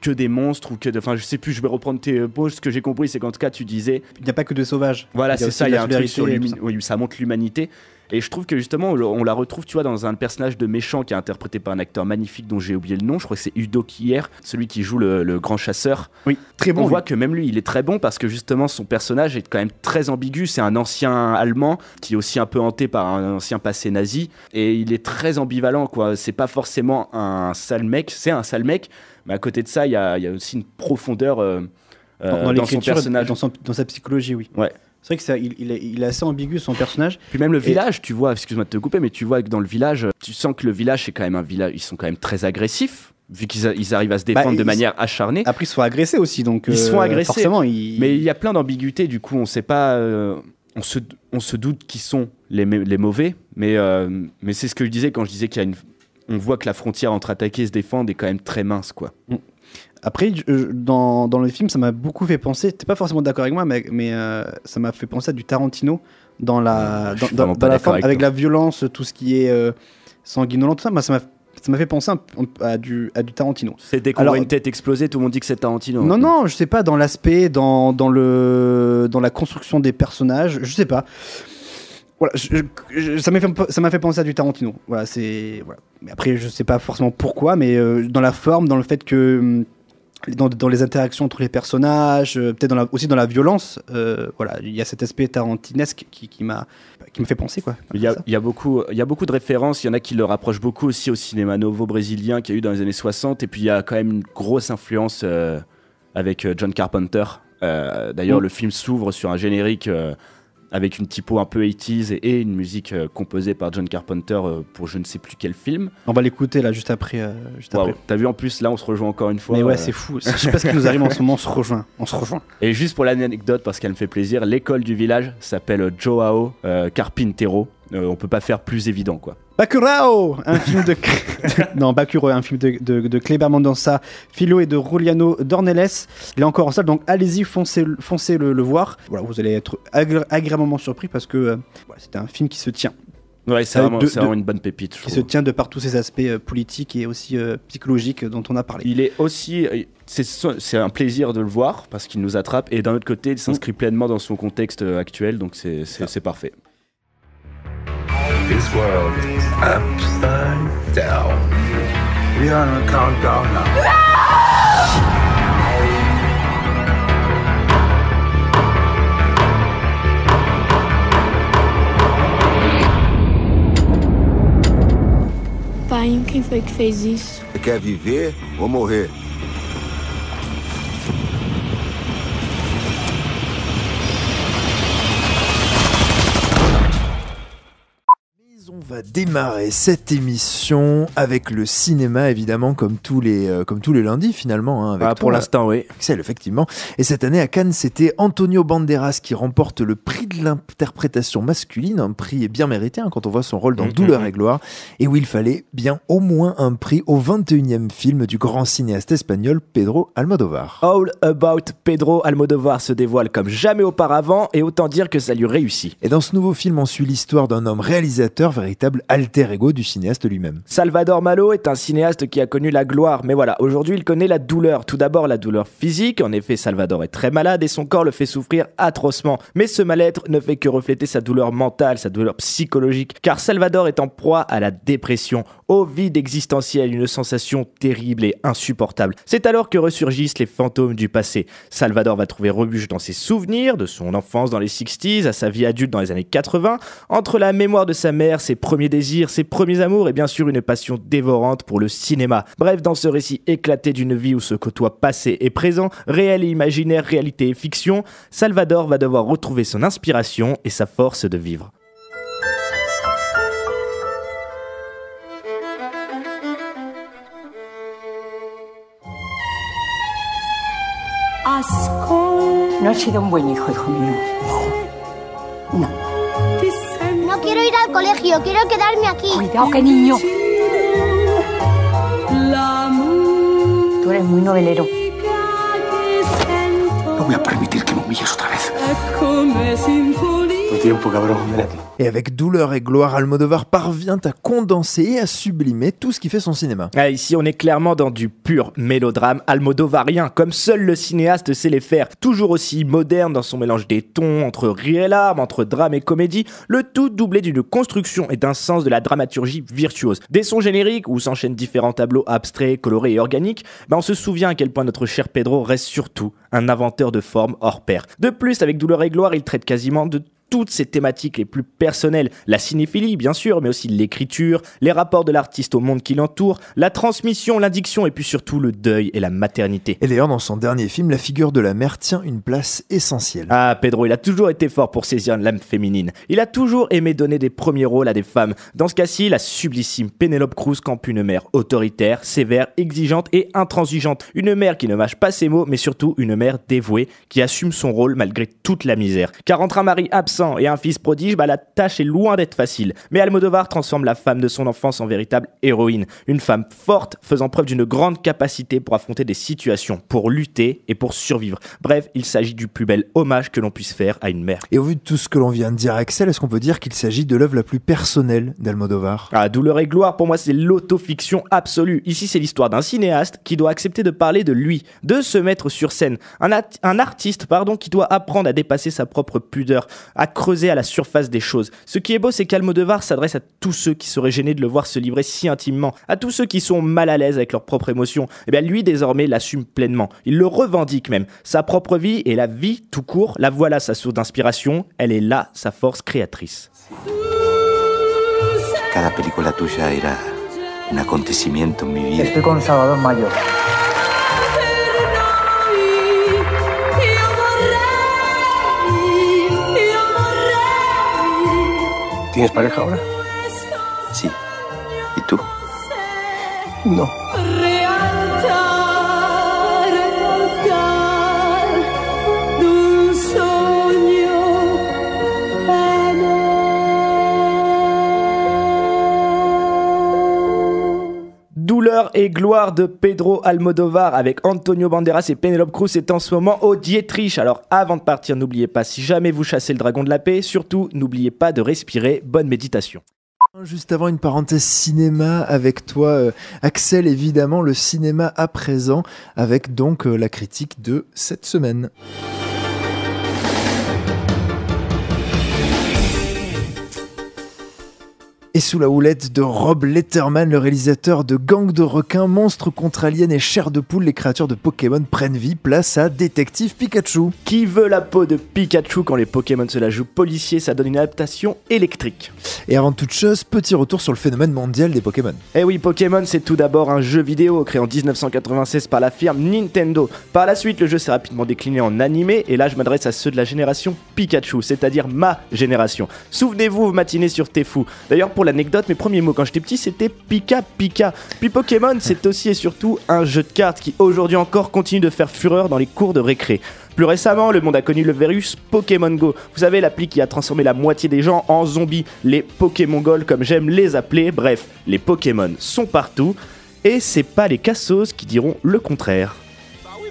que des monstres ou que de... Enfin, je sais plus, je vais reprendre tes mots. Ce que j'ai compris, c'est qu'en tout cas, tu disais. Il n'y a pas que de sauvages. Voilà, Il y a c'est ça, il y a un truc sur l'humi- oui, ça montre l'humanité. Et je trouve que justement, on, la retrouve, tu vois, dans un personnage de méchant qui est interprété par un acteur magnifique dont j'ai oublié le nom. Je crois que c'est Udo Kier, celui qui joue le, le grand chasseur. Oui, très bon. On lui. voit que même lui, il est très bon parce que justement, son personnage est quand même très ambigu. C'est un ancien allemand qui est aussi un peu hanté par un ancien passé nazi. Et il est très ambivalent, quoi. C'est pas forcément un sale mec, c'est un sale mec. Mais à côté de ça, il y a, y a aussi une profondeur euh, euh, dans, dans dans son personnage. dans, son- dans sa psychologie, oui. Ouais. C'est vrai que ça, il, il est, il est assez ambigu son personnage. Puis même le Et- village, tu vois, excuse-moi de te couper, mais tu vois que dans le village, tu sens que le village, c'est quand même un village, ils sont quand même très agressifs. vu qu'ils arrivent à se défendre Bah, de manière acharnée. Après, ils se font agresser aussi, donc. Ils se font euh, agresser. Forcément, ils. Mais il y a plein d'ambiguïtés, du coup, on sait pas. euh, on, se, on se doute qui sont les, les mauvais, mais, euh, mais c'est ce que je disais quand je disais qu'il y a une. On voit que la frontière entre attaquer et se défendre est quand même très mince, quoi. Après, je- je- dans, dans le film, ça m'a beaucoup fait penser. T'es pas forcément d'accord avec moi, mais, mais euh, ça m'a fait penser à du Tarantino dans la, dans, la forme, avec la violence, tout ce qui est euh, sanguinolent, tout ça. Moi, ça m'a ça m'a fait penser un peu à du, à du Tarantino. C'est dès qu'on voit une tête exploser, tout le monde dit que c'est Tarantino. Non, non, je sais pas, dans l'aspect, dans, dans, le, dans la construction des personnages, je sais pas. Voilà, je- je- ça m'a fait, ça m'a fait penser à du Tarantino. Voilà, c'est. Voilà. Mais après, je sais pas forcément pourquoi, mais euh, dans la forme, dans le fait que. hum, Dans, dans les interactions entre les personnages, euh, peut-être dans la- aussi dans la violence, euh, voilà, il y a cet aspect tarantinesque qui, qui m'a qui me fait penser quoi. Il y, a, il y a beaucoup, il y a beaucoup de références. Il y en a qui le rapprochent beaucoup aussi au cinéma novo brésilien qu'il y a eu dans les années 60. Et puis il y a quand même une grosse influence avec John Carpenter. D'ailleurs, Mm. le film s'ouvre sur un générique avec une typo un peu 80s et, et une musique euh, composée par John Carpenter euh, pour je ne sais plus quel film. On va l'écouter là juste après. euh, juste après. T'as vu en plus, là on se rejoint encore une fois. Mais ouais, c'est fou. Je sais pas ce qui nous arrive en ce moment, on se rejoint. On se rejoint. Et juste pour l'anecdote, parce qu'elle me fait plaisir, l'école du village s'appelle Joao Carpintero. On peut pas faire plus évident, quoi. Bakurao, un film de non Bakuro, un film de, de, de Kleber Mendonça, Philo et de Juliano Dornelles. Il est encore en salle, donc allez-y, foncez, le- foncez le, le voir. Voilà, vous allez être agré- agréablement surpris parce que euh, voilà, c'est un film qui se tient. Ouais, c'est Avec vraiment, une bonne pépite. Qui se tient de par tous ces aspects euh, politiques et aussi euh, psychologiques dont on a parlé. Il est aussi. euh, C'est un plaisir de le voir parce qu'il nous attrape. Et d'un autre côté, il s'inscrit pleinement dans son contexte euh, actuel. Donc c'est parfait. This world is upside down. We are on a countdown now. Pai, quem foi que fez isso? Você quer viver ou morrer? On va démarrer cette émission avec le cinéma, évidemment, comme tous les, euh, comme tous les lundis, finalement. hein, avec Ah, pour l'instant, oui. Axel, effectivement. Et cette année, à Cannes, c'était Antonio Banderas qui remporte le prix de l'interprétation masculine, un prix bien mérité hein, quand on voit son rôle dans Mhm, Douleur mhm. et gloire, et où il fallait bien au moins un prix au 21e film du grand cinéaste espagnol Pedro Almodovar. All About Pedro Almodovar se dévoile comme jamais auparavant. Et autant dire que ça lui réussit. Et dans ce nouveau film, on suit l'histoire d'un homme réalisateur, véritable alter ego du cinéaste lui-même. Salvador Malo est un cinéaste qui a connu la gloire, mais voilà, aujourd'hui il connaît la douleur. Tout d'abord la douleur physique, en effet Salvador est très malade et son corps le fait souffrir atrocement. Mais ce mal-être ne fait que refléter sa douleur mentale, sa douleur psychologique, car Salvador est en proie à la dépression, au vide existentiel, une sensation terrible et insupportable. C'est alors que ressurgissent les fantômes du passé. Salvador va trouver refuge dans ses souvenirs, de son enfance dans les 60s, à sa vie adulte dans les années 80, entre la mémoire de sa mère, ses premiers désirs, ses premiers amours et bien sûr une passion dévorante pour le cinéma. Bref, dans ce récit éclaté d'une vie où se côtoient passé et présent, réel et imaginaire, réalité et fiction, Salvador va devoir retrouver son inspiration et sa force de vivre. No has sido un buen hijo, hijo mío. No. No quiero ir al colegio, quiero quedarme aquí. Cuidado, qué niño. Tú eres muy novelero. No voy a permitir que me humilles otra vez. Et avec douleur et gloire, Almodovar parvient à condenser et à sublimer tout ce qui fait son cinéma. Ah, ici, on est clairement dans du pur mélodrame almodovarien, comme seul le cinéaste sait les faire. Toujours aussi moderne dans son mélange des tons, entre rire et larmes, entre drame et comédie, le tout doublé d'une construction et d'un sens de la dramaturgie virtuose. Dès son générique, où s'enchaînent différents tableaux abstraits, colorés et organiques, bah, on se souvient à quel point notre cher Pedro reste surtout un inventeur de formes hors pair. De plus, avec Douleur et Gloire, il traite quasiment de toutes ses thématiques les plus personnelles, la cinéphilie bien sûr, mais aussi l'écriture, les rapports de l'artiste au monde qui l'entoure, la transmission, l'addiction et puis surtout le deuil et la maternité. Et d'ailleurs, dans son dernier film, la figure de la mère tient une place essentielle. Ah, Pedro, il a toujours été fort pour saisir l'âme féminine. Il a toujours aimé donner des premiers rôles à des femmes. Dans ce cas-ci, la sublissime Penelope Cruz campe une mère autoritaire, sévère, exigeante et intransigeante. Une mère qui ne mâche pas ses mots, mais surtout une mère dévouée qui assume son rôle malgré toute la misère. Car entre un mari absent et un fils prodige, bah, la tâche est loin d'être facile. Mais Almodovar transforme la femme de son enfance en véritable héroïne. Une femme forte, faisant preuve d'une grande capacité pour affronter des situations, pour lutter et pour survivre. Bref, il s'agit du plus bel hommage que l'on puisse faire à une mère. Et au vu de tout ce que l'on vient de dire, Axel, est-ce qu'on peut dire qu'il s'agit de l'œuvre la plus personnelle d'Almodovar? Ah, Douleur et gloire, pour moi, c'est l'autofiction absolue. Ici, c'est l'histoire d'un cinéaste qui doit accepter de parler de lui, de se mettre sur scène. Un, artiste, pardon, qui doit apprendre à dépasser sa propre pudeur, à creuser à la surface des choses. Ce qui est beau, c'est qu'Almodovar s'adresse à tous ceux qui seraient gênés de le voir se livrer si intimement, à tous ceux qui sont mal à l'aise avec leurs propres émotions. Et bien, lui, désormais, l'assume pleinement. Il le revendique même. Sa propre vie et la vie tout court, la voilà sa source d'inspiration. Elle est là, sa force créatrice. Cada película tuya era un acontecimiento en mi vida. Estoy con Salvador Mayo. ¿Tienes pareja ahora? Sí. ¿Y tú? No. Et gloire de Pedro Almodovar avec Antonio Banderas et Penelope Cruz est en ce moment au Dietrich. Alors avant de partir, n'oubliez pas, si jamais vous chassez le dragon de la paix, surtout n'oubliez pas de respirer. Bonne méditation. Juste avant une parenthèse cinéma avec toi, euh, Axel, évidemment, le cinéma à présent, avec donc euh, la critique de cette semaine. Et sous la houlette de Rob Letterman, le réalisateur de Gang de requins, Monstres contre aliens et Chair de poule, les créatures de Pokémon prennent vie, place à Détective Pikachu. Qui veut la peau de Pikachu quand les Pokémon se la jouent? Policier Ça donne une adaptation électrique. Et avant toute chose, petit retour sur le phénomène mondial des Pokémon. Eh oui, Pokémon, c'est tout d'abord un jeu vidéo créé en 1996 par la firme Nintendo. Par la suite, le jeu s'est rapidement décliné en animé, et là, je m'adresse à ceux de la génération Pikachu, c'est-à-dire ma génération. Souvenez-vous, vos matinées sur Tefou. D'ailleurs, pour l'anecdote, mes premiers mots quand j'étais petit, c'était Pika Pika. Puis Pokémon, c'est aussi et surtout un jeu de cartes qui aujourd'hui encore continue de faire fureur dans les cours de récré. Plus récemment, le monde a connu le virus Pokémon Go. Vous savez, l'appli qui a transformé la moitié des gens en zombies, les Pokémon Gold comme j'aime les appeler. Bref, les Pokémon sont partout. Et c'est pas les cassos qui diront le contraire.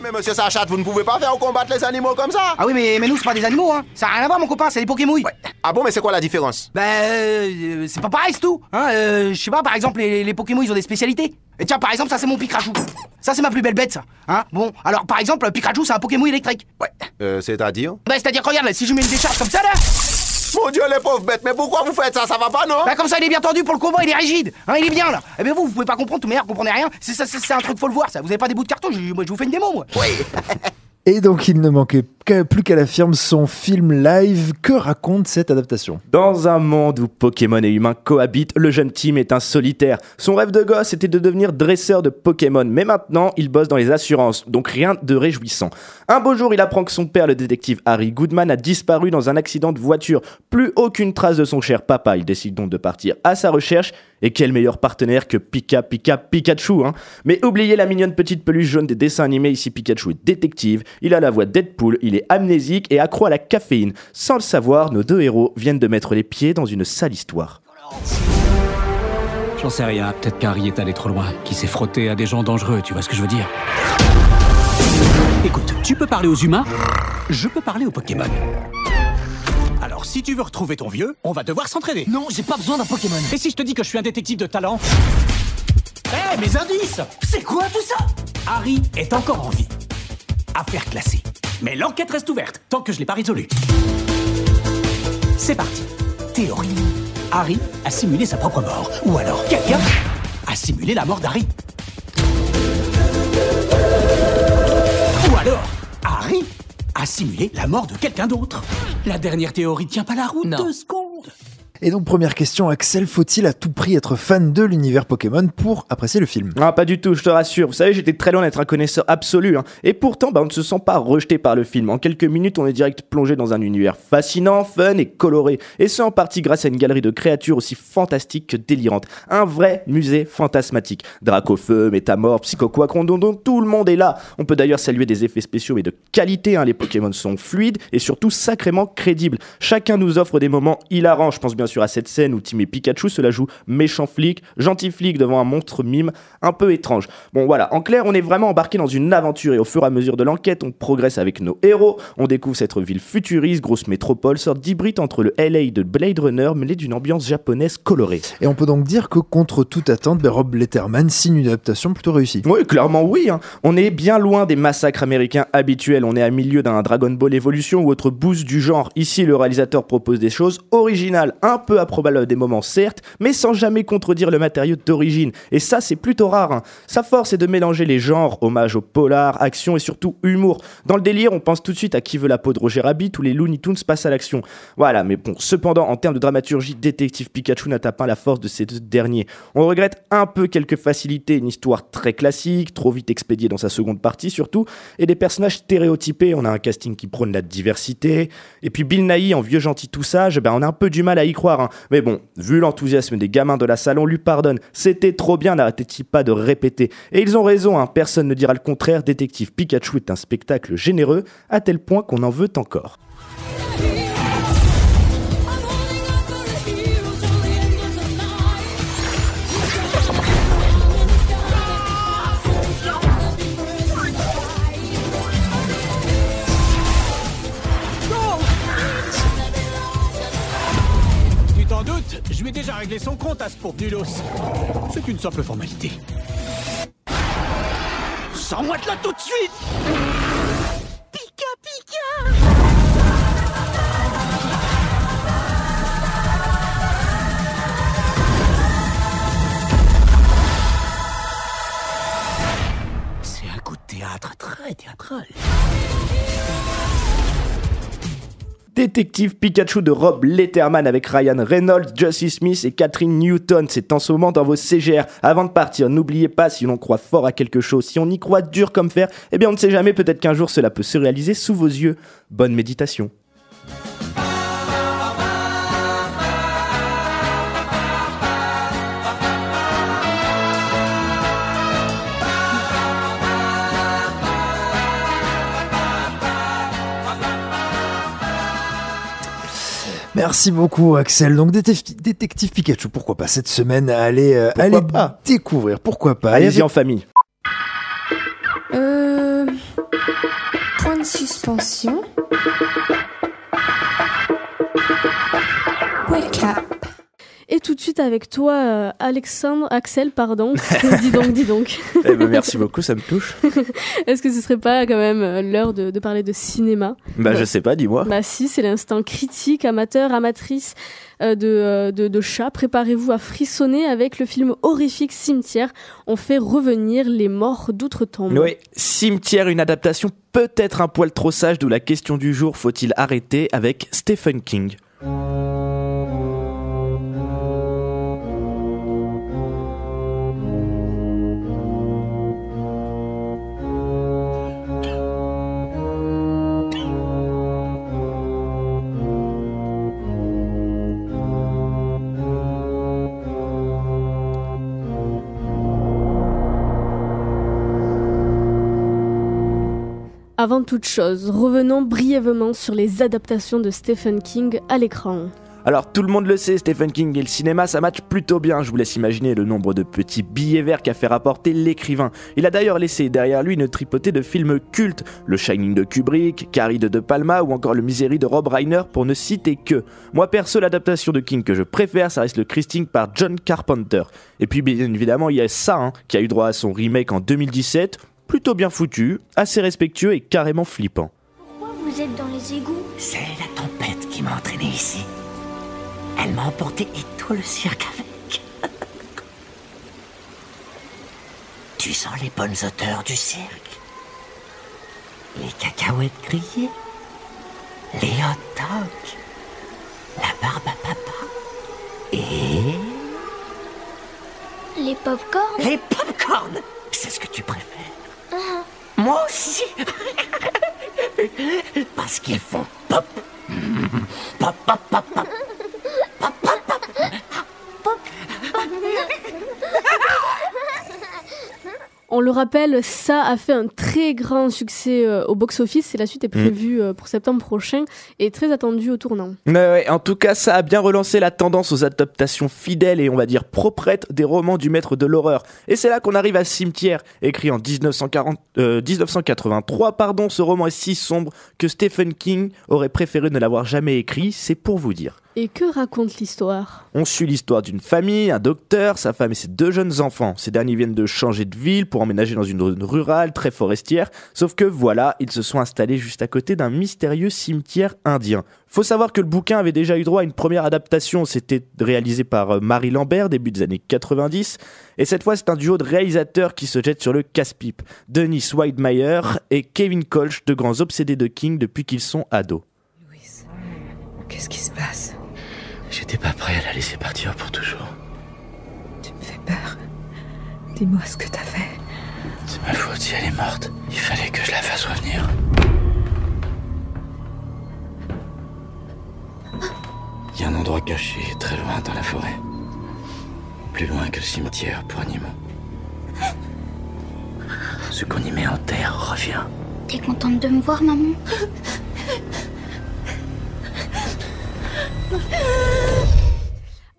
Mais monsieur Sachat, vous ne pouvez pas faire combattre les animaux comme ça Ah oui, mais, mais nous, c'est pas des animaux, hein. Ça a rien à voir, mon copain, c'est des Pokémon. Ah bon, mais c'est quoi la différence? Bah, euh, c'est pas pareil, c'est tout. Hein, euh, je sais pas, par exemple, les, les Pokémon, ils ont des spécialités. Et tiens, par exemple, ça, c'est mon Pikachu. Ça, c'est ma plus belle bête, ça. Hein bon, alors, par exemple, Pikachu, c'est un Pokémon électrique. Ouais. Euh, c'est-à-dire? Bah, c'est-à-dire, regarde, là, si je mets une décharge comme ça, là. Mon dieu, les pauvres bêtes, mais pourquoi vous faites ça? Ça va pas, non? Bah, comme ça, il est bien tendu pour le combat, il est rigide. Hein, il est bien, là. Eh bien, vous, vous pouvez pas comprendre, tout meilleur, vous comprenez rien. C'est ça, c'est c'est un truc, faut le voir, ça. Vous avez pas des bouts de carton, je, moi, je vous fais une démo, moi. Oui. [LAUGHS] Et donc il ne manquait plus qu'à la firme son film live. Que raconte cette adaptation? Dans un monde où Pokémon et humains cohabitent, le jeune Tim est un solitaire. Son rêve de gosse était de devenir dresseur de Pokémon, mais maintenant il bosse dans les assurances, donc rien de réjouissant. Un beau jour, il apprend que son père, le détective Harry Goodman, a disparu dans un accident de voiture. Plus aucune trace de son cher papa. Il décide donc de partir à sa recherche. Et quel meilleur partenaire que Pika Pika Pikachu, hein Mais oubliez la mignonne petite peluche jaune des dessins animés, ici Pikachu est détective, il a la voix Deadpool, il est amnésique et accro à la caféine. Sans le savoir, nos deux héros viennent de mettre les pieds dans une sale histoire. J'en sais rien, peut-être qu'Harry est allé trop loin, qu'il s'est frotté à des gens dangereux, tu vois ce que je veux dire Écoute, tu peux parler aux humains, je peux parler aux Pokémon. Alors, si tu veux retrouver ton vieux, on va devoir s'entraîner. Non, j'ai pas besoin d'un Pokémon. Et si je te dis que je suis un détective de talent? Hé, mes indices C'est quoi tout ça? Harry est encore en vie. Affaire classée. Mais l'enquête reste ouverte, tant que je l'ai pas résolue. C'est parti. Théorie. Harry a simulé sa propre mort. Ou alors, quelqu'un a simulé la mort d'Harry. Ou alors, Harry a à simuler la mort de quelqu'un d'autre. La dernière théorie tient pas la route. Deux secondes. Et donc, première question, Axel, faut-il à tout prix être fan de l'univers Pokémon pour apprécier le film? Ah, pas du tout, je te rassure. Vous savez, j'étais très loin d'être un connaisseur absolu. hein. Et pourtant, bah, on ne se sent pas rejeté par le film. En quelques minutes, on est direct plongé dans un univers fascinant, fun et coloré. Et ce, en partie grâce à une galerie de créatures aussi fantastiques que délirantes. Un vrai musée fantasmatique. Dracofeu, Métamorphe, Psychoquacron, dont, dont tout le monde est là. On peut d'ailleurs saluer des effets spéciaux, mais de qualité. hein. Les Pokémon sont fluides et surtout sacrément crédibles. Chacun nous offre des moments hilarants. Je pense bien sûr à cette scène où Tim et Pikachu se la jouent méchant flic, gentil flic devant un monstre mime un peu étrange. Bon voilà, en clair, on est vraiment embarqué dans une aventure et au fur et à mesure de l'enquête, on progresse avec nos héros, on découvre cette ville futuriste, grosse métropole, sorte d'hybride entre le LA de Blade Runner mêlé d'une ambiance japonaise colorée. Et on peut donc dire que contre toute attente, ben, Rob Letterman signe une adaptation plutôt réussie. Oui, clairement oui. hein. On est bien loin des massacres américains habituels. On est à milieu d'un Dragon Ball Evolution ou autre boost du genre. Ici, le réalisateur propose des choses originales, un peu improbables à des moments certes, mais sans jamais contredire le matériau d'origine. Et ça, c'est plutôt rare. hein. Sa force est de mélanger les genres, hommage au polar, action et surtout humour. Dans le délire, on pense tout de suite à qui veut la peau de Roger Rabbit où les Looney Tunes passent à l'action. Voilà, mais bon, cependant, en termes de dramaturgie, Détective Pikachu n'a pas la force de ces deux derniers. On regrette un peu quelques facilités, une histoire très classique, trop vite expédiée dans sa seconde partie surtout, et des personnages stéréotypés. On a un casting qui prône la diversité, et puis Bill Nighy en vieux gentil tout sage, ben on a un peu du mal à y croire. Hein. Mais bon, vu l'enthousiasme des gamins de la salle, on lui pardonne. C'était trop bien, n'arrêtait-il pas de répéter. Et ils ont raison, hein, personne ne dira le contraire. Détective Pikachu est un spectacle généreux, à tel point qu'on en veut encore. Lui déjà réglé son compte à ce pauvre Nulos. C'est une simple formalité. Sors-moi de là tout de suite Pika Pika Détective Pikachu de Rob Letterman avec Ryan Reynolds, Justice Smith et Catherine Newton. C'est en ce moment dans vos CGR. Avant de partir, n'oubliez pas, si l'on croit fort à quelque chose, si on y croit dur comme fer, eh bien on ne sait jamais, peut-être qu'un jour cela peut se réaliser sous vos yeux. Bonne méditation. Merci beaucoup Axel. Donc Détective, Pikachu, pourquoi pas cette semaine aller, euh, aller découvrir, pourquoi pas. Allez-y en famille. Euh... Point de suspension. Wake up. Et tout de suite avec toi, euh, Alexandre, Axel, pardon. [LAUGHS] dis donc, dis donc. Eh ben, merci beaucoup, ça me touche. [LAUGHS] Est-ce que ce serait pas quand même euh, l'heure de, de parler de cinéma? Bah je sais pas, dis-moi. Bah si, c'est l'instant critique, amateur, amatrice euh, de, euh, de, de chat. Préparez-vous à frissonner avec le film horrifique Cimetière. On fait revenir les morts d'outre-tombe. Oui, Cimetière, une adaptation peut-être un poil trop sage, d'où la question du jour, faut-il arrêter avec Stephen King? Avant toute chose, revenons brièvement sur les adaptations de Stephen King à l'écran. Alors tout le monde le sait, Stephen King et le cinéma ça match plutôt bien, je vous laisse imaginer le nombre de petits billets verts qu'a fait rapporter l'écrivain. Il a d'ailleurs laissé derrière lui une tripotée de films cultes, Le Shining de Kubrick, Carrie de De Palma ou encore Le Misery de Rob Reiner pour ne citer que. Moi perso l'adaptation de King que je préfère ça reste le Christine par John Carpenter. Et puis bien évidemment il y a ça hein, qui a eu droit à son remake en 2017, plutôt bien foutu, assez respectueux et carrément flippant. Pourquoi vous êtes dans les égouts? C'est la tempête qui m'a entraîné ici. Elle m'a emporté et tout le cirque avec. [LAUGHS] tu sens les bonnes odeurs du cirque? Les cacahuètes grillées? Les hot dogs, la barbe à papa? Et Les pop-corn les pop-corn. C'est ce que tu préfères? Moi aussi. [LAUGHS] Parce qu'ils font pop. Pop, pop, pop, pop. [LAUGHS] On le rappelle, ça a fait un très grand succès euh, au box-office et la suite est prévue euh, pour septembre prochain et très attendue au tournant. Ouais, en tout cas, ça a bien relancé la tendance aux adaptations fidèles et on va dire proprettes des romans du maître de l'horreur. Et c'est là qu'on arrive à Cimetière, écrit en 1940, euh, 1983. Pardon, ce roman est si sombre que Stephen King aurait préféré ne l'avoir jamais écrit, c'est pour vous dire. Et que raconte l'histoire? On suit l'histoire d'une famille, un docteur, sa femme et ses deux jeunes enfants. Ces derniers viennent de changer de ville pour emménager dans une zone rurale très forestière, sauf que voilà, ils se sont installés juste à côté d'un mystérieux cimetière indien. Faut savoir que le bouquin avait déjà eu droit à une première adaptation, c'était réalisé par euh, Marie Lambert début des années 90, et cette fois c'est un duo de réalisateurs qui se jettent sur le casse-pipe, Denis Weidmeyer et Kevin Kolsch, de grands obsédés de King depuis qu'ils sont ados. Qu'est-ce qui se passe J'étais pas prêt à la laisser partir pour toujours. Tu me fais peur. Dis-moi ce que t'as fait. C'est ma faute si elle est morte. Il fallait que je la fasse revenir. Il y a un endroit caché, très loin dans la forêt. Plus loin que le cimetière pour animaux. Ce qu'on y met en terre revient. T'es contente de me voir, maman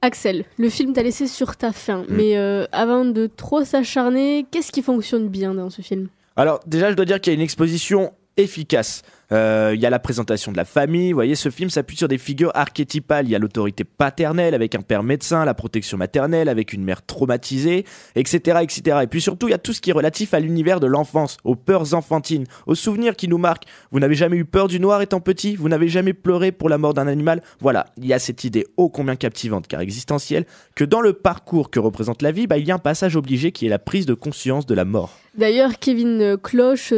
Axel, le film t'a laissé sur ta faim, Mm. mais euh, avant de trop s'acharner, qu'est-ce qui fonctionne bien dans ce film? Alors déjà, je dois dire qu'il y a une exposition efficace. Euh, Il y a la présentation de la famille. Vous voyez, ce film s'appuie sur des figures archétypales. Il y a l'autorité paternelle avec un père médecin, la protection maternelle avec une mère traumatisée, etc., etc. Et puis surtout, il y a tout ce qui est relatif à l'univers de l'enfance, aux peurs enfantines, aux souvenirs qui nous marquent. Vous n'avez jamais eu peur du noir étant petit Vous n'avez jamais pleuré pour la mort d'un animal Voilà, il y a cette idée ô combien captivante car existentielle que dans le parcours que représente la vie, bah, il y a un passage obligé qui est la prise de conscience de la mort. D'ailleurs, Kevin Cloche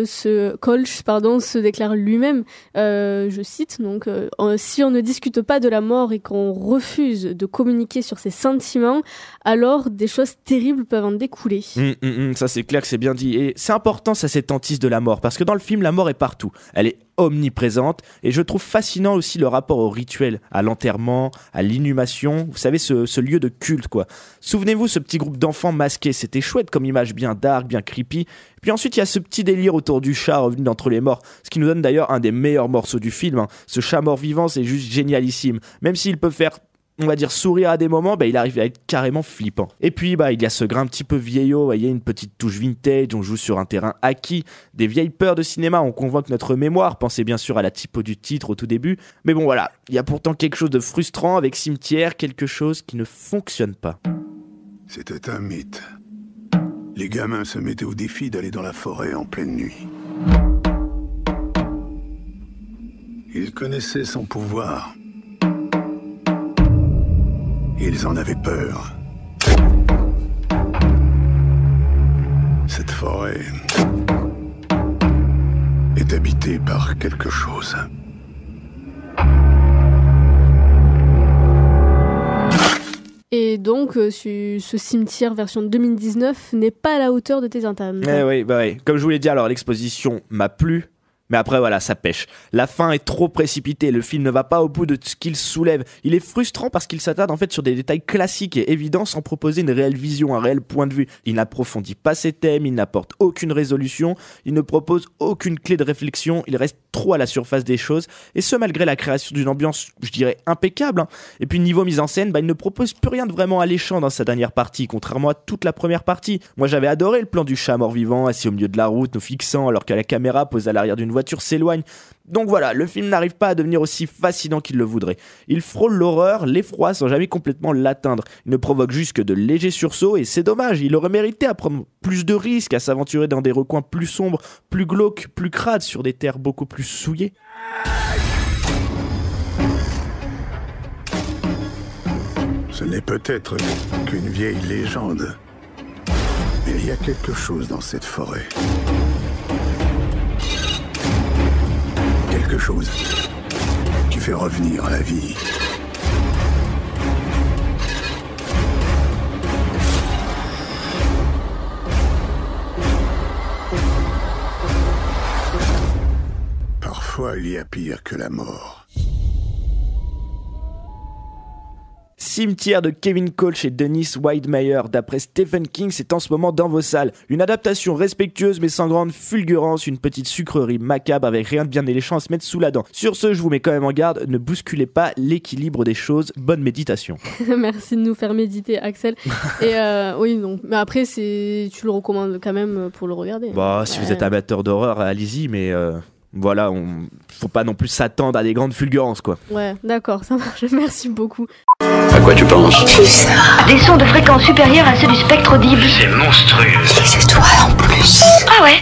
pardon, se déclare lui-même, euh, je cite, donc, euh, si on ne discute pas de la mort et qu'on refuse de communiquer sur ses sentiments, alors des choses terribles peuvent en découler. Hum, hum, hum, ça c'est clair que c'est bien dit. Et c'est important ça cette hantise de la mort, parce que dans le film la mort est partout. Elle est omniprésente et je trouve fascinant aussi le rapport au rituel, à l'enterrement, à l'inhumation. Vous savez ce, ce lieu de culte quoi. Souvenez-vous ce petit groupe d'enfants masqués, c'était chouette comme image bien dark, bien creepy. Puis ensuite il y a ce petit délire autour du chat revenu d'entre les morts, ce qui nous donne d'ailleurs un des meilleurs morceaux du film. hein. Ce chat mort vivant c'est juste génialissime, même s'il peut faire on va dire sourire à des moments, bah, il arrive à être carrément flippant. Et puis bah il y a ce grain un petit peu vieillot, vous voyez, une petite touche vintage, on joue sur un terrain acquis, des vieilles peurs de cinéma, on convoque notre mémoire, pensez bien sûr à la typo du titre au tout début, mais bon voilà, il y a pourtant quelque chose de frustrant avec Cimetière, quelque chose qui ne fonctionne pas. C'était un mythe. Les gamins se mettaient au défi d'aller dans la forêt en pleine nuit. Ils connaissaient son pouvoir. Ils en avaient peur. Cette forêt est habitée par quelque chose. Et donc, euh, ce, ce cimetière version 2019 n'est pas à la hauteur de tes attentes. Eh oui, bah oui. Comme je vous l'ai dit, alors l'exposition m'a plu. Mais après, voilà, ça pêche. La fin est trop précipitée. Le film ne va pas au bout de ce qu'il soulève. Il est frustrant parce qu'il s'attarde en fait sur des détails classiques et évidents sans proposer une réelle vision, un réel point de vue. Il n'approfondit pas ses thèmes, il n'apporte aucune résolution, il ne propose aucune clé de réflexion. Il reste trop à la surface des choses. Et ce, malgré la création d'une ambiance, je dirais, impeccable. hein. Et puis, niveau mise en scène, bah, il ne propose plus rien de vraiment alléchant dans sa dernière partie, contrairement à toute la première partie. Moi, j'avais adoré le plan du chat mort-vivant, assis au milieu de la route, nous fixant, alors que la caméra posée à l'arrière d'une voiture s'éloigne. Donc voilà, le film n'arrive pas à devenir aussi fascinant qu'il le voudrait. Il frôle l'horreur, l'effroi sans jamais complètement l'atteindre. Il ne provoque juste que de légers sursauts et c'est dommage, il aurait mérité à prendre plus de risques, à s'aventurer dans des recoins plus sombres, plus glauques, plus crades, sur des terres beaucoup plus souillées. Ce n'est peut-être qu'une vieille légende. Mais il y a quelque chose dans cette forêt. Quelque chose fait revenir la vie. Parfois, il y a pire que la mort. Cimetière de Kevin Cole chez Dennis Weidmeyer, d'après Stephen King, c'est en ce moment dans vos salles. Une adaptation respectueuse mais sans grande fulgurance, une petite sucrerie macabre avec rien de bien éléchant à se mettre sous la dent. Sur ce, je vous mets quand même en garde, ne bousculez pas l'équilibre des choses. Bonne méditation. [LAUGHS] Merci de nous faire méditer, Axel. [LAUGHS] Et euh, oui, donc, mais après, c'est, tu le recommandes quand même pour le regarder. Bah, si vous êtes amateur d'horreur, allez-y, mais euh, voilà, on faut pas non plus s'attendre à des grandes fulgurances, quoi. Ouais, d'accord, ça marche. [LAUGHS] Merci beaucoup. À quoi tu penses Des sons de fréquence supérieure à ceux du spectre audible. C'est monstrueux. C'est toi en plus. Ah ouais